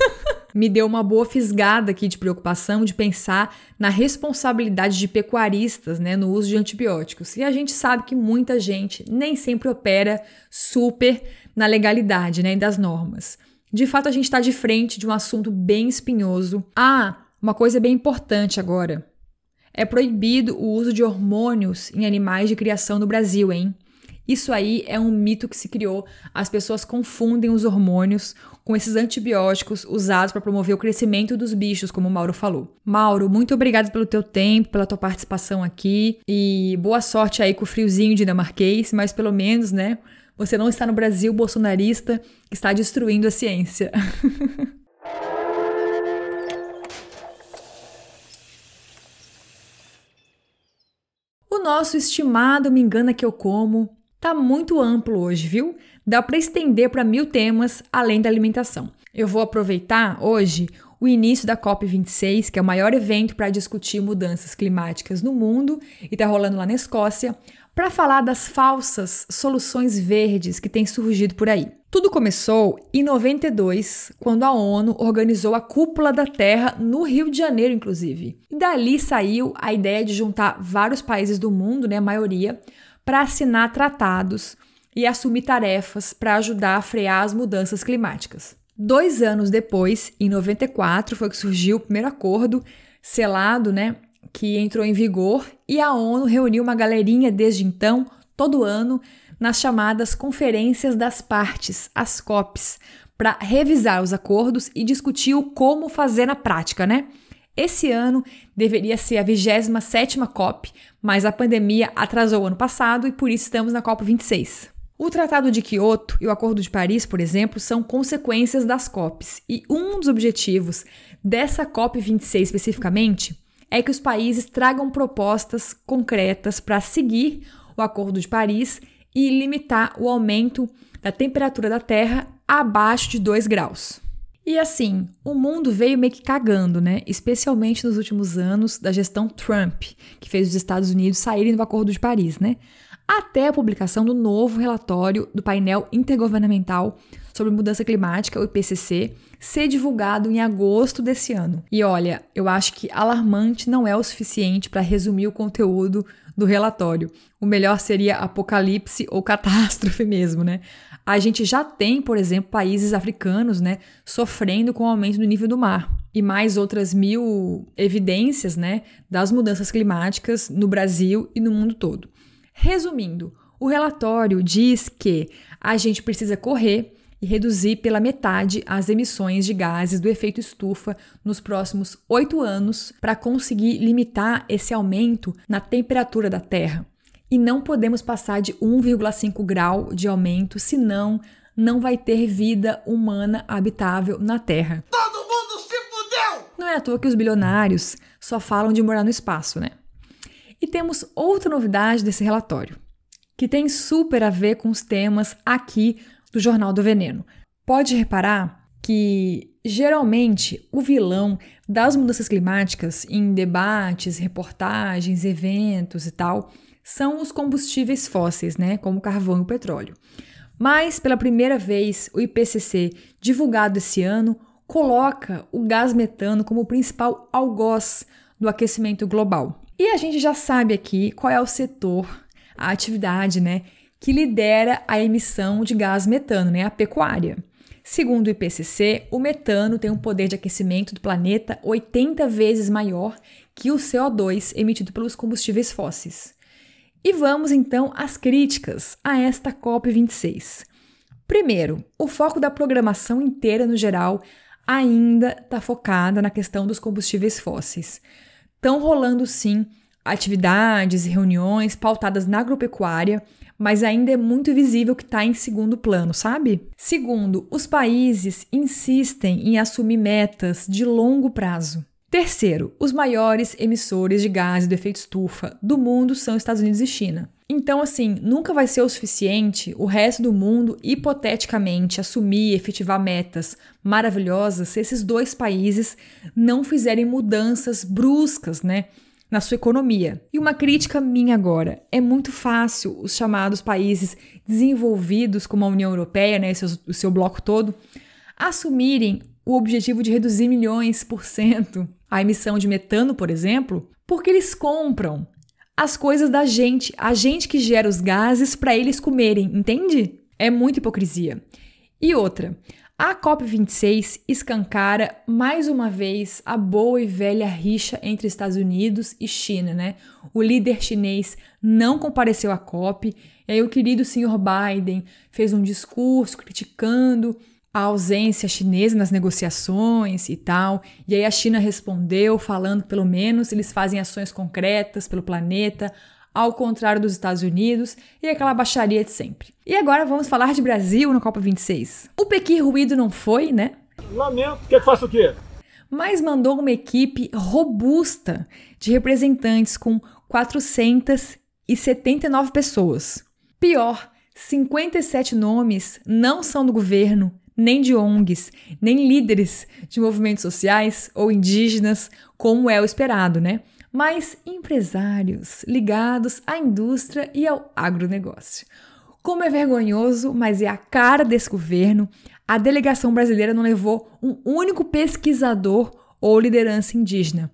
me deu uma boa fisgada aqui de preocupação de pensar na responsabilidade de pecuaristas né, no uso de antibióticos. E a gente sabe que muita gente nem sempre opera super na legalidade né, das normas. De fato, a gente está de frente de um assunto bem espinhoso. Ah, uma coisa bem importante agora. É proibido o uso de hormônios em animais de criação no Brasil, hein? Isso aí é um mito que se criou. As pessoas confundem os hormônios com esses antibióticos usados para promover o crescimento dos bichos, como o Mauro falou. Mauro, muito obrigado pelo teu tempo, pela tua participação aqui e boa sorte aí com o friozinho dinamarquês, mas pelo menos, né, você não está no Brasil bolsonarista que está destruindo a ciência. o nosso estimado Me Engana Que Eu Como tá muito amplo hoje, viu? Dá para estender para mil temas além da alimentação. Eu vou aproveitar hoje o início da COP26, que é o maior evento para discutir mudanças climáticas no mundo e está rolando lá na Escócia, para falar das falsas soluções verdes que têm surgido por aí. Tudo começou em 92, quando a ONU organizou a Cúpula da Terra no Rio de Janeiro, inclusive. E dali saiu a ideia de juntar vários países do mundo, né, a maioria, para assinar tratados e assumir tarefas para ajudar a frear as mudanças climáticas. Dois anos depois, em 94, foi que surgiu o primeiro acordo selado, né, que entrou em vigor e a ONU reuniu uma galerinha desde então, todo ano, nas chamadas Conferências das Partes, as COPs, para revisar os acordos e discutir o como fazer na prática, né? Esse ano deveria ser a 27ª COP, mas a pandemia atrasou o ano passado e por isso estamos na COP 26. O Tratado de Quioto e o Acordo de Paris, por exemplo, são consequências das COPs, e um dos objetivos dessa COP 26 especificamente é que os países tragam propostas concretas para seguir o Acordo de Paris e limitar o aumento da temperatura da Terra abaixo de 2 graus. E assim, o mundo veio meio que cagando, né? Especialmente nos últimos anos da gestão Trump, que fez os Estados Unidos saírem do Acordo de Paris, né? Até a publicação do novo relatório do painel intergovernamental sobre mudança climática, o IPCC, ser divulgado em agosto desse ano. E olha, eu acho que alarmante não é o suficiente para resumir o conteúdo do relatório. O melhor seria apocalipse ou catástrofe mesmo, né? A gente já tem, por exemplo, países africanos, né, sofrendo com o aumento do nível do mar. E mais outras mil evidências, né, das mudanças climáticas no Brasil e no mundo todo. Resumindo, o relatório diz que a gente precisa correr e reduzir pela metade as emissões de gases do efeito estufa nos próximos oito anos para conseguir limitar esse aumento na temperatura da Terra. E não podemos passar de 1,5 grau de aumento, senão não vai ter vida humana habitável na Terra. Todo mundo se fudeu! Não é à toa que os bilionários só falam de morar no espaço, né? E temos outra novidade desse relatório, que tem super a ver com os temas aqui do Jornal do Veneno. Pode reparar que geralmente o vilão das mudanças climáticas em debates, reportagens, eventos e tal são os combustíveis fósseis, né, como o carvão e o petróleo. Mas pela primeira vez, o IPCC, divulgado esse ano, coloca o gás metano como o principal algoz do aquecimento global. E a gente já sabe aqui qual é o setor, a atividade, né, que lidera a emissão de gás metano, né, a pecuária. Segundo o IPCC, o metano tem um poder de aquecimento do planeta 80 vezes maior que o CO2 emitido pelos combustíveis fósseis. E vamos então às críticas a esta COP26. Primeiro, o foco da programação inteira no geral ainda está focada na questão dos combustíveis fósseis. Estão rolando sim atividades e reuniões pautadas na agropecuária, mas ainda é muito visível que está em segundo plano, sabe? Segundo, os países insistem em assumir metas de longo prazo. Terceiro, os maiores emissores de gases do efeito estufa do mundo são Estados Unidos e China. Então, assim, nunca vai ser o suficiente o resto do mundo, hipoteticamente, assumir e efetivar metas maravilhosas se esses dois países não fizerem mudanças bruscas, né? Na sua economia. E uma crítica minha agora: é muito fácil os chamados países desenvolvidos, como a União Europeia, né, o seu bloco todo, assumirem o objetivo de reduzir milhões por cento a emissão de metano, por exemplo, porque eles compram as coisas da gente, a gente que gera os gases para eles comerem, entende? É muita hipocrisia. E outra, a COP26 escancara mais uma vez a boa e velha rixa entre Estados Unidos e China, né? O líder chinês não compareceu à COP, e aí o querido senhor Biden fez um discurso criticando a ausência chinesa nas negociações e tal. E aí a China respondeu falando que pelo menos eles fazem ações concretas pelo planeta, ao contrário dos Estados Unidos e aquela baixaria de sempre. E agora vamos falar de Brasil na Copa 26. O Pequi Ruído não foi, né? Lamento. Quer que faça o quê? Mas mandou uma equipe robusta de representantes com 479 pessoas. Pior, 57 nomes não são do governo, nem de ONGs, nem líderes de movimentos sociais ou indígenas, como é o esperado, né? Mas empresários ligados à indústria e ao agronegócio. Como é vergonhoso, mas é a cara desse governo, a delegação brasileira não levou um único pesquisador ou liderança indígena.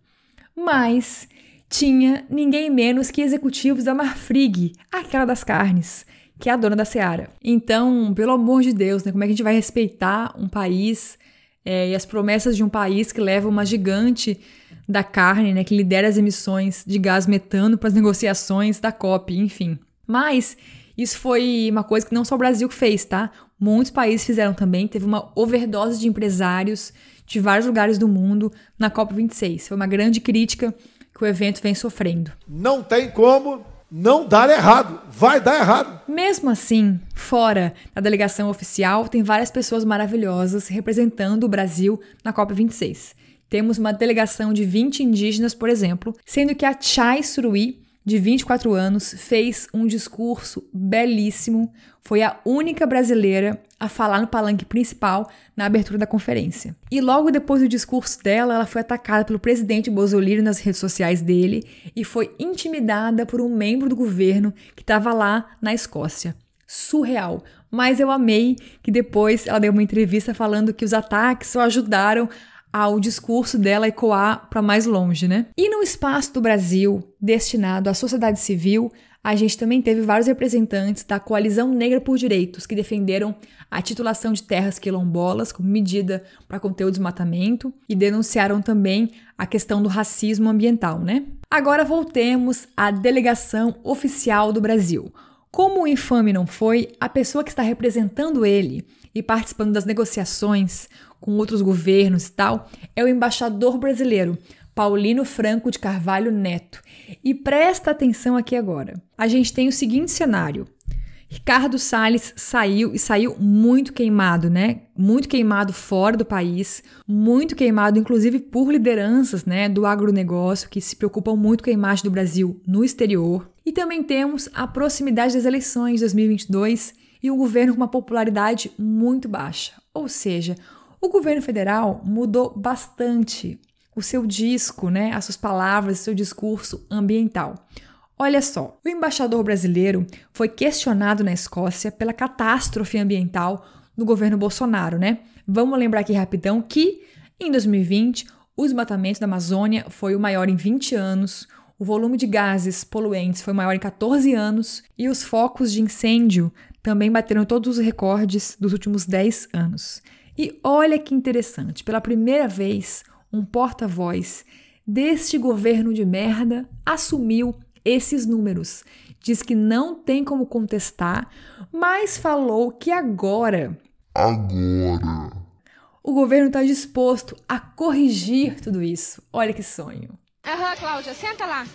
Mas tinha ninguém menos que executivos da Marfrig, aquela das carnes, que é a dona da Seara. Então, pelo amor de Deus, né, como é que a gente vai respeitar um país é, e as promessas de um país que leva uma gigante da carne, né, que lidera as emissões de gás metano para as negociações da COP, enfim. Mas isso foi uma coisa que não só o Brasil fez, tá? Muitos países fizeram também. Teve uma overdose de empresários de vários lugares do mundo na COP26. Foi uma grande crítica que o evento vem sofrendo. Não tem como não dar errado. Vai dar errado. Mesmo assim, fora da delegação oficial, tem várias pessoas maravilhosas representando o Brasil na COP26. Temos uma delegação de 20 indígenas, por exemplo, sendo que a Chai Surui, de 24 anos, fez um discurso belíssimo. Foi a única brasileira a falar no palanque principal na abertura da conferência. E logo depois do discurso dela, ela foi atacada pelo presidente Bolsonaro nas redes sociais dele e foi intimidada por um membro do governo que estava lá na Escócia. Surreal. Mas eu amei que depois ela deu uma entrevista falando que os ataques só ajudaram ao discurso dela ecoar para mais longe, né? E no espaço do Brasil, destinado à sociedade civil, a gente também teve vários representantes da Coalizão Negra por Direitos que defenderam a titulação de terras quilombolas como medida para conter o desmatamento e denunciaram também a questão do racismo ambiental, né? Agora voltemos à delegação oficial do Brasil. Como o infame não foi, a pessoa que está representando ele e participando das negociações com outros governos e tal, é o embaixador brasileiro, Paulino Franco de Carvalho Neto. E presta atenção aqui agora. A gente tem o seguinte cenário. Ricardo Salles saiu e saiu muito queimado, né? Muito queimado fora do país, muito queimado inclusive por lideranças, né, do agronegócio que se preocupam muito com a imagem do Brasil no exterior. E também temos a proximidade das eleições de 2022 e um governo com uma popularidade muito baixa. Ou seja, O governo federal mudou bastante o seu disco, né, as suas palavras, seu discurso ambiental. Olha só, o embaixador brasileiro foi questionado na Escócia pela catástrofe ambiental do governo Bolsonaro, né? Vamos lembrar aqui rapidão que em 2020 o desmatamento da Amazônia foi o maior em 20 anos, o volume de gases poluentes foi maior em 14 anos e os focos de incêndio também bateram todos os recordes dos últimos 10 anos. E olha que interessante, pela primeira vez, um porta-voz deste governo de merda assumiu esses números. Diz que não tem como contestar, mas falou que agora. Agora. O governo está disposto a corrigir tudo isso. Olha que sonho. Aham, Cláudia, senta lá.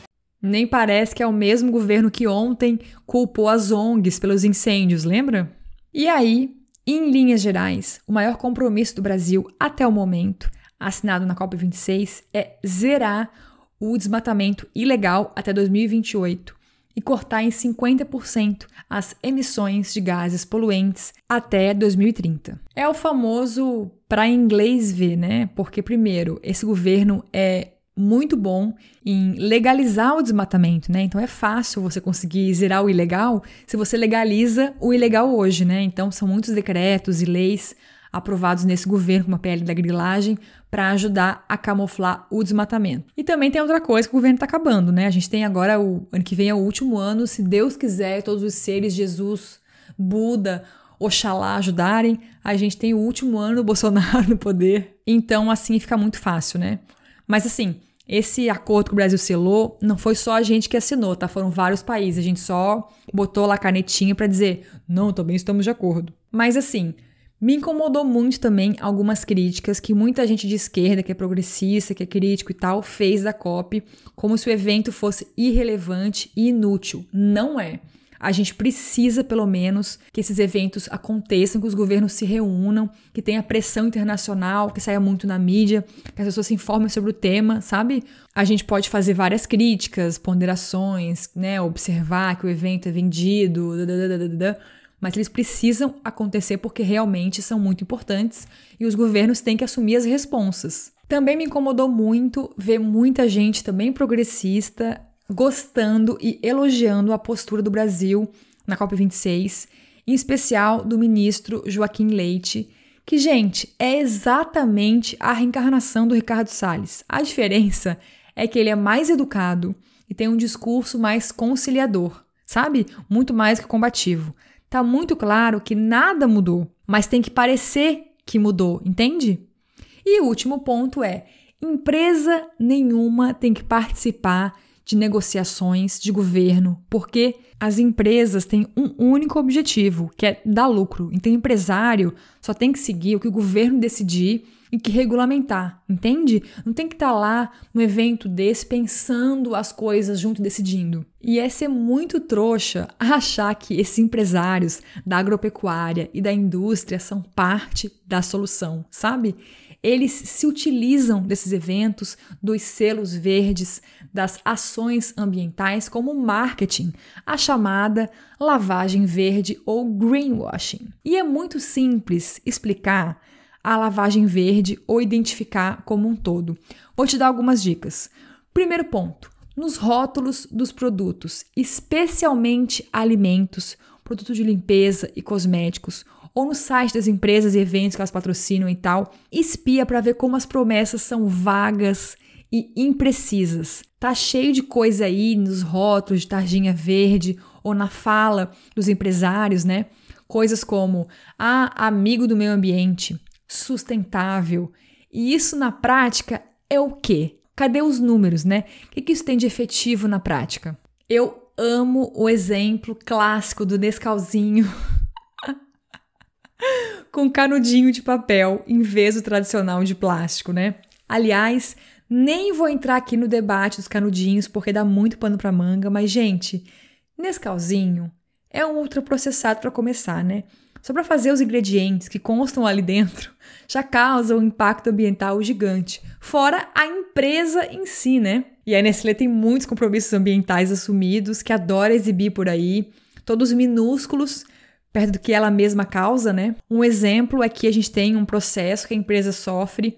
Nem parece que é o mesmo governo que ontem culpou as ONGs pelos incêndios, lembra? E aí, em linhas gerais, o maior compromisso do Brasil até o momento, assinado na COP26, é zerar o desmatamento ilegal até 2028 e cortar em 50% as emissões de gases poluentes até 2030. É o famoso para inglês ver, né? Porque primeiro, esse governo é muito bom em legalizar o desmatamento, né? Então é fácil você conseguir zerar o ilegal se você legaliza o ilegal hoje, né? Então são muitos decretos e leis aprovados nesse governo, como a PL da grilagem, para ajudar a camuflar o desmatamento. E também tem outra coisa que o governo está acabando, né? A gente tem agora o ano que vem é o último ano, se Deus quiser, todos os seres, Jesus, Buda, Oxalá ajudarem, a gente tem o último ano do Bolsonaro no poder. Então, assim fica muito fácil, né? Mas assim, esse acordo que o Brasil selou não foi só a gente que assinou, tá? Foram vários países. A gente só botou lá a canetinha para dizer, não, também estamos de acordo. Mas assim, me incomodou muito também algumas críticas que muita gente de esquerda, que é progressista, que é crítico e tal, fez da COP, como se o evento fosse irrelevante e inútil. Não é. A gente precisa, pelo menos, que esses eventos aconteçam, que os governos se reúnam, que tenha pressão internacional, que saia muito na mídia, que as pessoas se informem sobre o tema, sabe? A gente pode fazer várias críticas, ponderações, né? Observar que o evento é vendido, dadadadada, mas eles precisam acontecer porque realmente são muito importantes e os governos têm que assumir as responsas. Também me incomodou muito ver muita gente também progressista gostando e elogiando a postura do Brasil na COP26, em especial do ministro Joaquim Leite, que, gente, é exatamente a reencarnação do Ricardo Salles. A diferença é que ele é mais educado e tem um discurso mais conciliador, sabe? Muito mais que combativo tá muito claro que nada mudou, mas tem que parecer que mudou, entende? E o último ponto é: empresa nenhuma tem que participar de negociações de governo, porque as empresas têm um único objetivo, que é dar lucro. Então, o empresário só tem que seguir o que o governo decidir e que regulamentar, entende? Não tem que estar tá lá no evento desse pensando as coisas junto decidindo. E é ser muito trouxa achar que esses empresários da agropecuária e da indústria são parte da solução, sabe? Eles se utilizam desses eventos, dos selos verdes, das ações ambientais como marketing, a chamada lavagem verde ou greenwashing. E é muito simples explicar a lavagem verde ou identificar como um todo. Vou te dar algumas dicas. Primeiro ponto: nos rótulos dos produtos, especialmente alimentos, produtos de limpeza e cosméticos, ou no site das empresas e eventos que elas patrocinam e tal, espia para ver como as promessas são vagas e imprecisas. Tá cheio de coisa aí nos rótulos de tarjinha verde ou na fala dos empresários, né? Coisas como ah, amigo do meio ambiente, sustentável. E isso na prática é o quê? Cadê os números, né? O que, isso tem de efetivo na prática? Eu amo o exemplo clássico do Nescauzinho com canudinho de papel em vez do tradicional de plástico, né? Aliás, nem vou entrar aqui no debate dos canudinhos porque dá muito pano para manga, mas gente, Nescauzinho é um ultraprocessado para começar, né? Só para fazer os ingredientes que constam ali dentro já causa um impacto ambiental gigante, fora a empresa em si, né? E a Nestlé tem muitos compromissos ambientais assumidos que adora exibir por aí, todos minúsculos, perto do que ela mesma causa, né? Um exemplo é que a gente tem um processo que a empresa sofre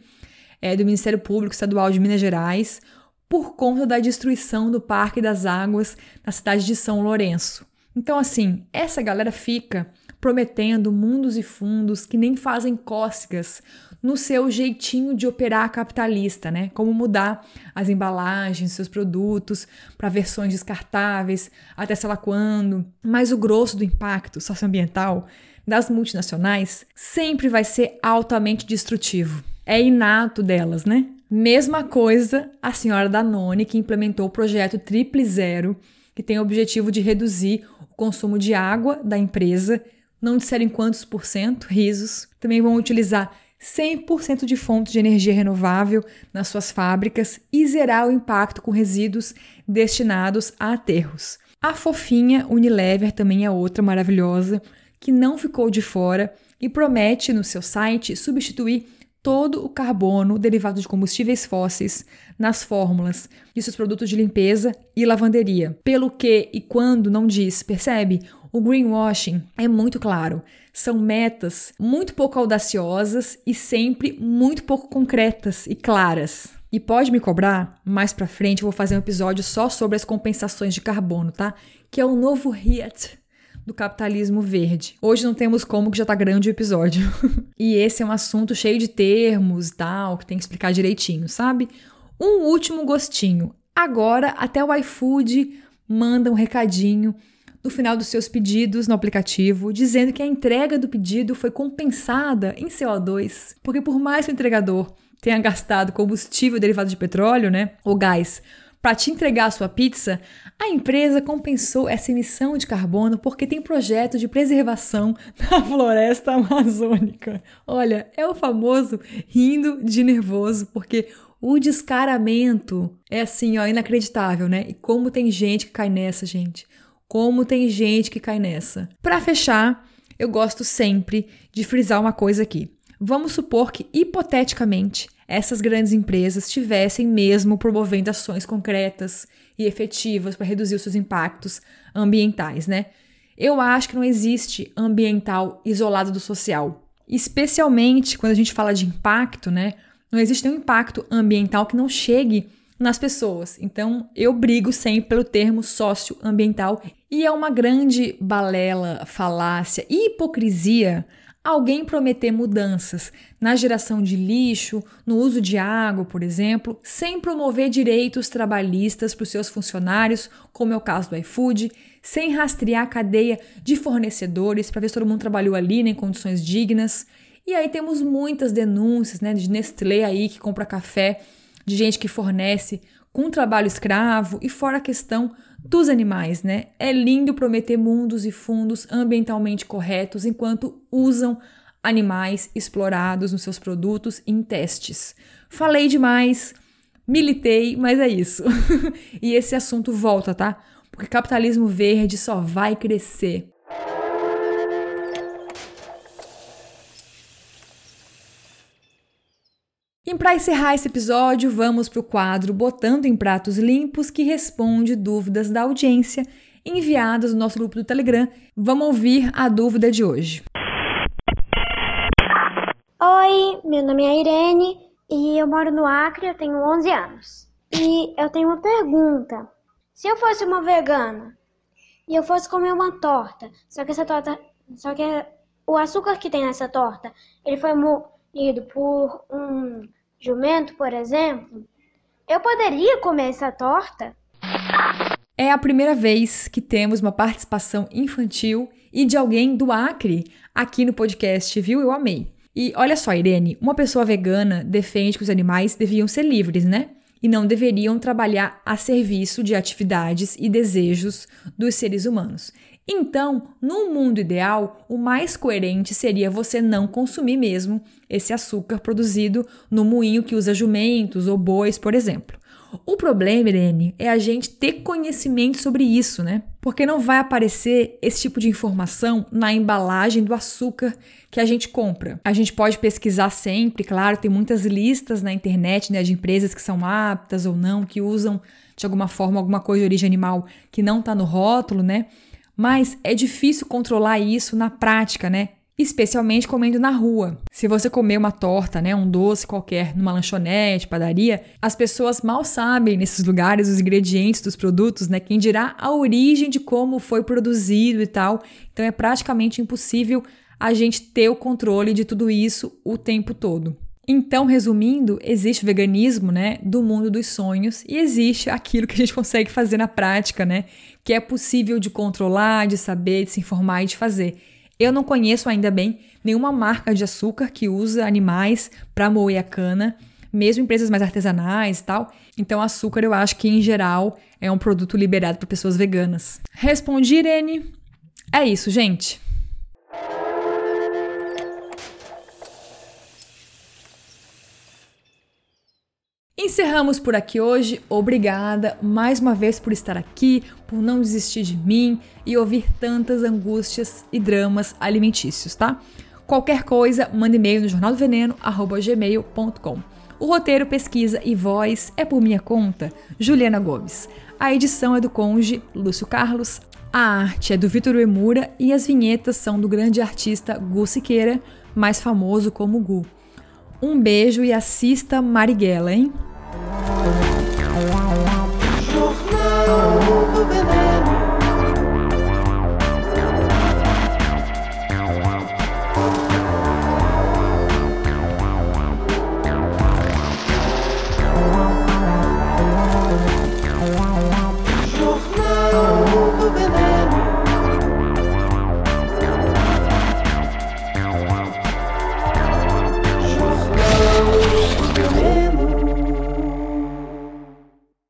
é, do Ministério Público Estadual de Minas Gerais por conta da destruição do Parque das Águas na cidade de São Lourenço. Então, assim, essa galera fica prometendo mundos e fundos que nem fazem cócegas no seu jeitinho de operar capitalista, né? Como mudar as embalagens, seus produtos para versões descartáveis, até sei lá quando. Mas o grosso do impacto socioambiental das multinacionais sempre vai ser altamente destrutivo. É inato delas, né? Mesma coisa a senhora Danone, que implementou o projeto Triple Zero, que tem o objetivo de reduzir o consumo de água da empresa, não disseram quantos por cento, risos. Também vão utilizar 100% de fonte de energia renovável nas suas fábricas e zerar o impacto com resíduos destinados a aterros. A fofinha Unilever também é outra maravilhosa que não ficou de fora e promete no seu site substituir todo o carbono derivado de combustíveis fósseis nas fórmulas de seus produtos de limpeza e lavanderia. Pelo que e quando não diz, percebe? O greenwashing é muito claro. São metas muito pouco audaciosas e sempre muito pouco concretas e claras. E pode me cobrar, mais pra frente eu vou fazer um episódio só sobre as compensações de carbono, tá? Que é o novo HIT do capitalismo verde. Hoje não temos como que já tá grande o episódio. e esse é um assunto cheio de termos e tal, que tem que explicar direitinho, sabe? Um último gostinho. Agora até o iFood manda um recadinho no final dos seus pedidos no aplicativo, dizendo que a entrega do pedido foi compensada em CO2, porque por mais que o entregador tenha gastado combustível derivado de petróleo, né, ou gás, para te entregar a sua pizza, a empresa compensou essa emissão de carbono porque tem projeto de preservação da floresta amazônica. Olha, é o famoso rindo de nervoso, porque o descaramento é assim, ó, inacreditável, né? E como tem gente que cai nessa, gente. Como tem gente que cai nessa. Para fechar, eu gosto sempre de frisar uma coisa aqui. Vamos supor que, hipoteticamente, essas grandes empresas estivessem mesmo promovendo ações concretas e efetivas para reduzir os seus impactos ambientais, né? Eu acho que não existe ambiental isolado do social. Especialmente quando a gente fala de impacto, né? Não existe nenhum impacto ambiental que não chegue nas pessoas. Então, eu brigo sempre pelo termo socioambiental e é uma grande balela, falácia e hipocrisia alguém prometer mudanças na geração de lixo, no uso de água, por exemplo, sem promover direitos trabalhistas para os seus funcionários, como é o caso do iFood, sem rastrear a cadeia de fornecedores para ver se todo mundo trabalhou ali né, em condições dignas. E aí temos muitas denúncias né, de Nestlé aí que compra café de gente que fornece com trabalho escravo e fora a questão dos animais, né? É lindo prometer mundos e fundos ambientalmente corretos enquanto usam animais explorados nos seus produtos em testes. Falei demais, militei, mas é isso. e esse assunto volta, tá? Porque capitalismo verde só vai crescer. E para encerrar esse episódio, vamos para o quadro Botando em Pratos Limpos, que responde dúvidas da audiência enviadas no nosso grupo do Telegram. Vamos ouvir a dúvida de hoje. Oi, meu nome é Irene e eu moro no Acre, eu tenho 11 anos. E eu tenho uma pergunta. Se eu fosse uma vegana e eu fosse comer uma torta, só que essa torta, só que o açúcar que tem nessa torta, ele foi moído por um jumento, por exemplo, eu poderia comer essa torta? É a primeira vez que temos uma participação infantil e de alguém do Acre aqui no podcast, viu? Eu amei. E olha só, Irene, uma pessoa vegana defende que os animais deviam ser livres, né? E não deveriam trabalhar a serviço de atividades e desejos dos seres humanos. Então, num mundo ideal, o mais coerente seria você não consumir mesmo esse açúcar produzido no moinho que usa jumentos ou bois, por exemplo. O problema, Irene, é a gente ter conhecimento sobre isso, né? Porque não vai aparecer esse tipo de informação na embalagem do açúcar que a gente compra. A gente pode pesquisar sempre, claro, tem muitas listas na internet né, de empresas que são aptas ou não, que usam de alguma forma alguma coisa de origem animal que não está no rótulo, né? Mas é difícil controlar isso na prática, né? especialmente comendo na rua. Se você comer uma torta, né, um doce qualquer numa lanchonete, padaria, as pessoas mal sabem nesses lugares os ingredientes dos produtos, né, quem dirá a origem de como foi produzido e tal. Então é praticamente impossível a gente ter o controle de tudo isso o tempo todo. Então, resumindo, existe o veganismo, né, do mundo dos sonhos e existe aquilo que a gente consegue fazer na prática, né, que é possível de controlar, de saber, de se informar e de fazer. Eu não conheço ainda bem nenhuma marca de açúcar que usa animais para moer a cana, mesmo empresas mais artesanais e tal. Então, açúcar eu acho que em geral é um produto liberado para pessoas veganas. Respondi, Irene. É isso, gente. Encerramos por aqui hoje. Obrigada mais uma vez por estar aqui, por não desistir de mim e ouvir tantas angústias e dramas alimentícios, tá? Qualquer coisa, manda e-mail no jornaldoveneno@gmail.com. O roteiro, pesquisa e voz é por minha conta, Juliana Gomes. A edição é do Conge Lúcio Carlos. A arte é do Vitor Emura e as vinhetas são do grande artista Gu Siqueira, mais famoso como Gu. Um beijo e assista Marighella, hein? Jornal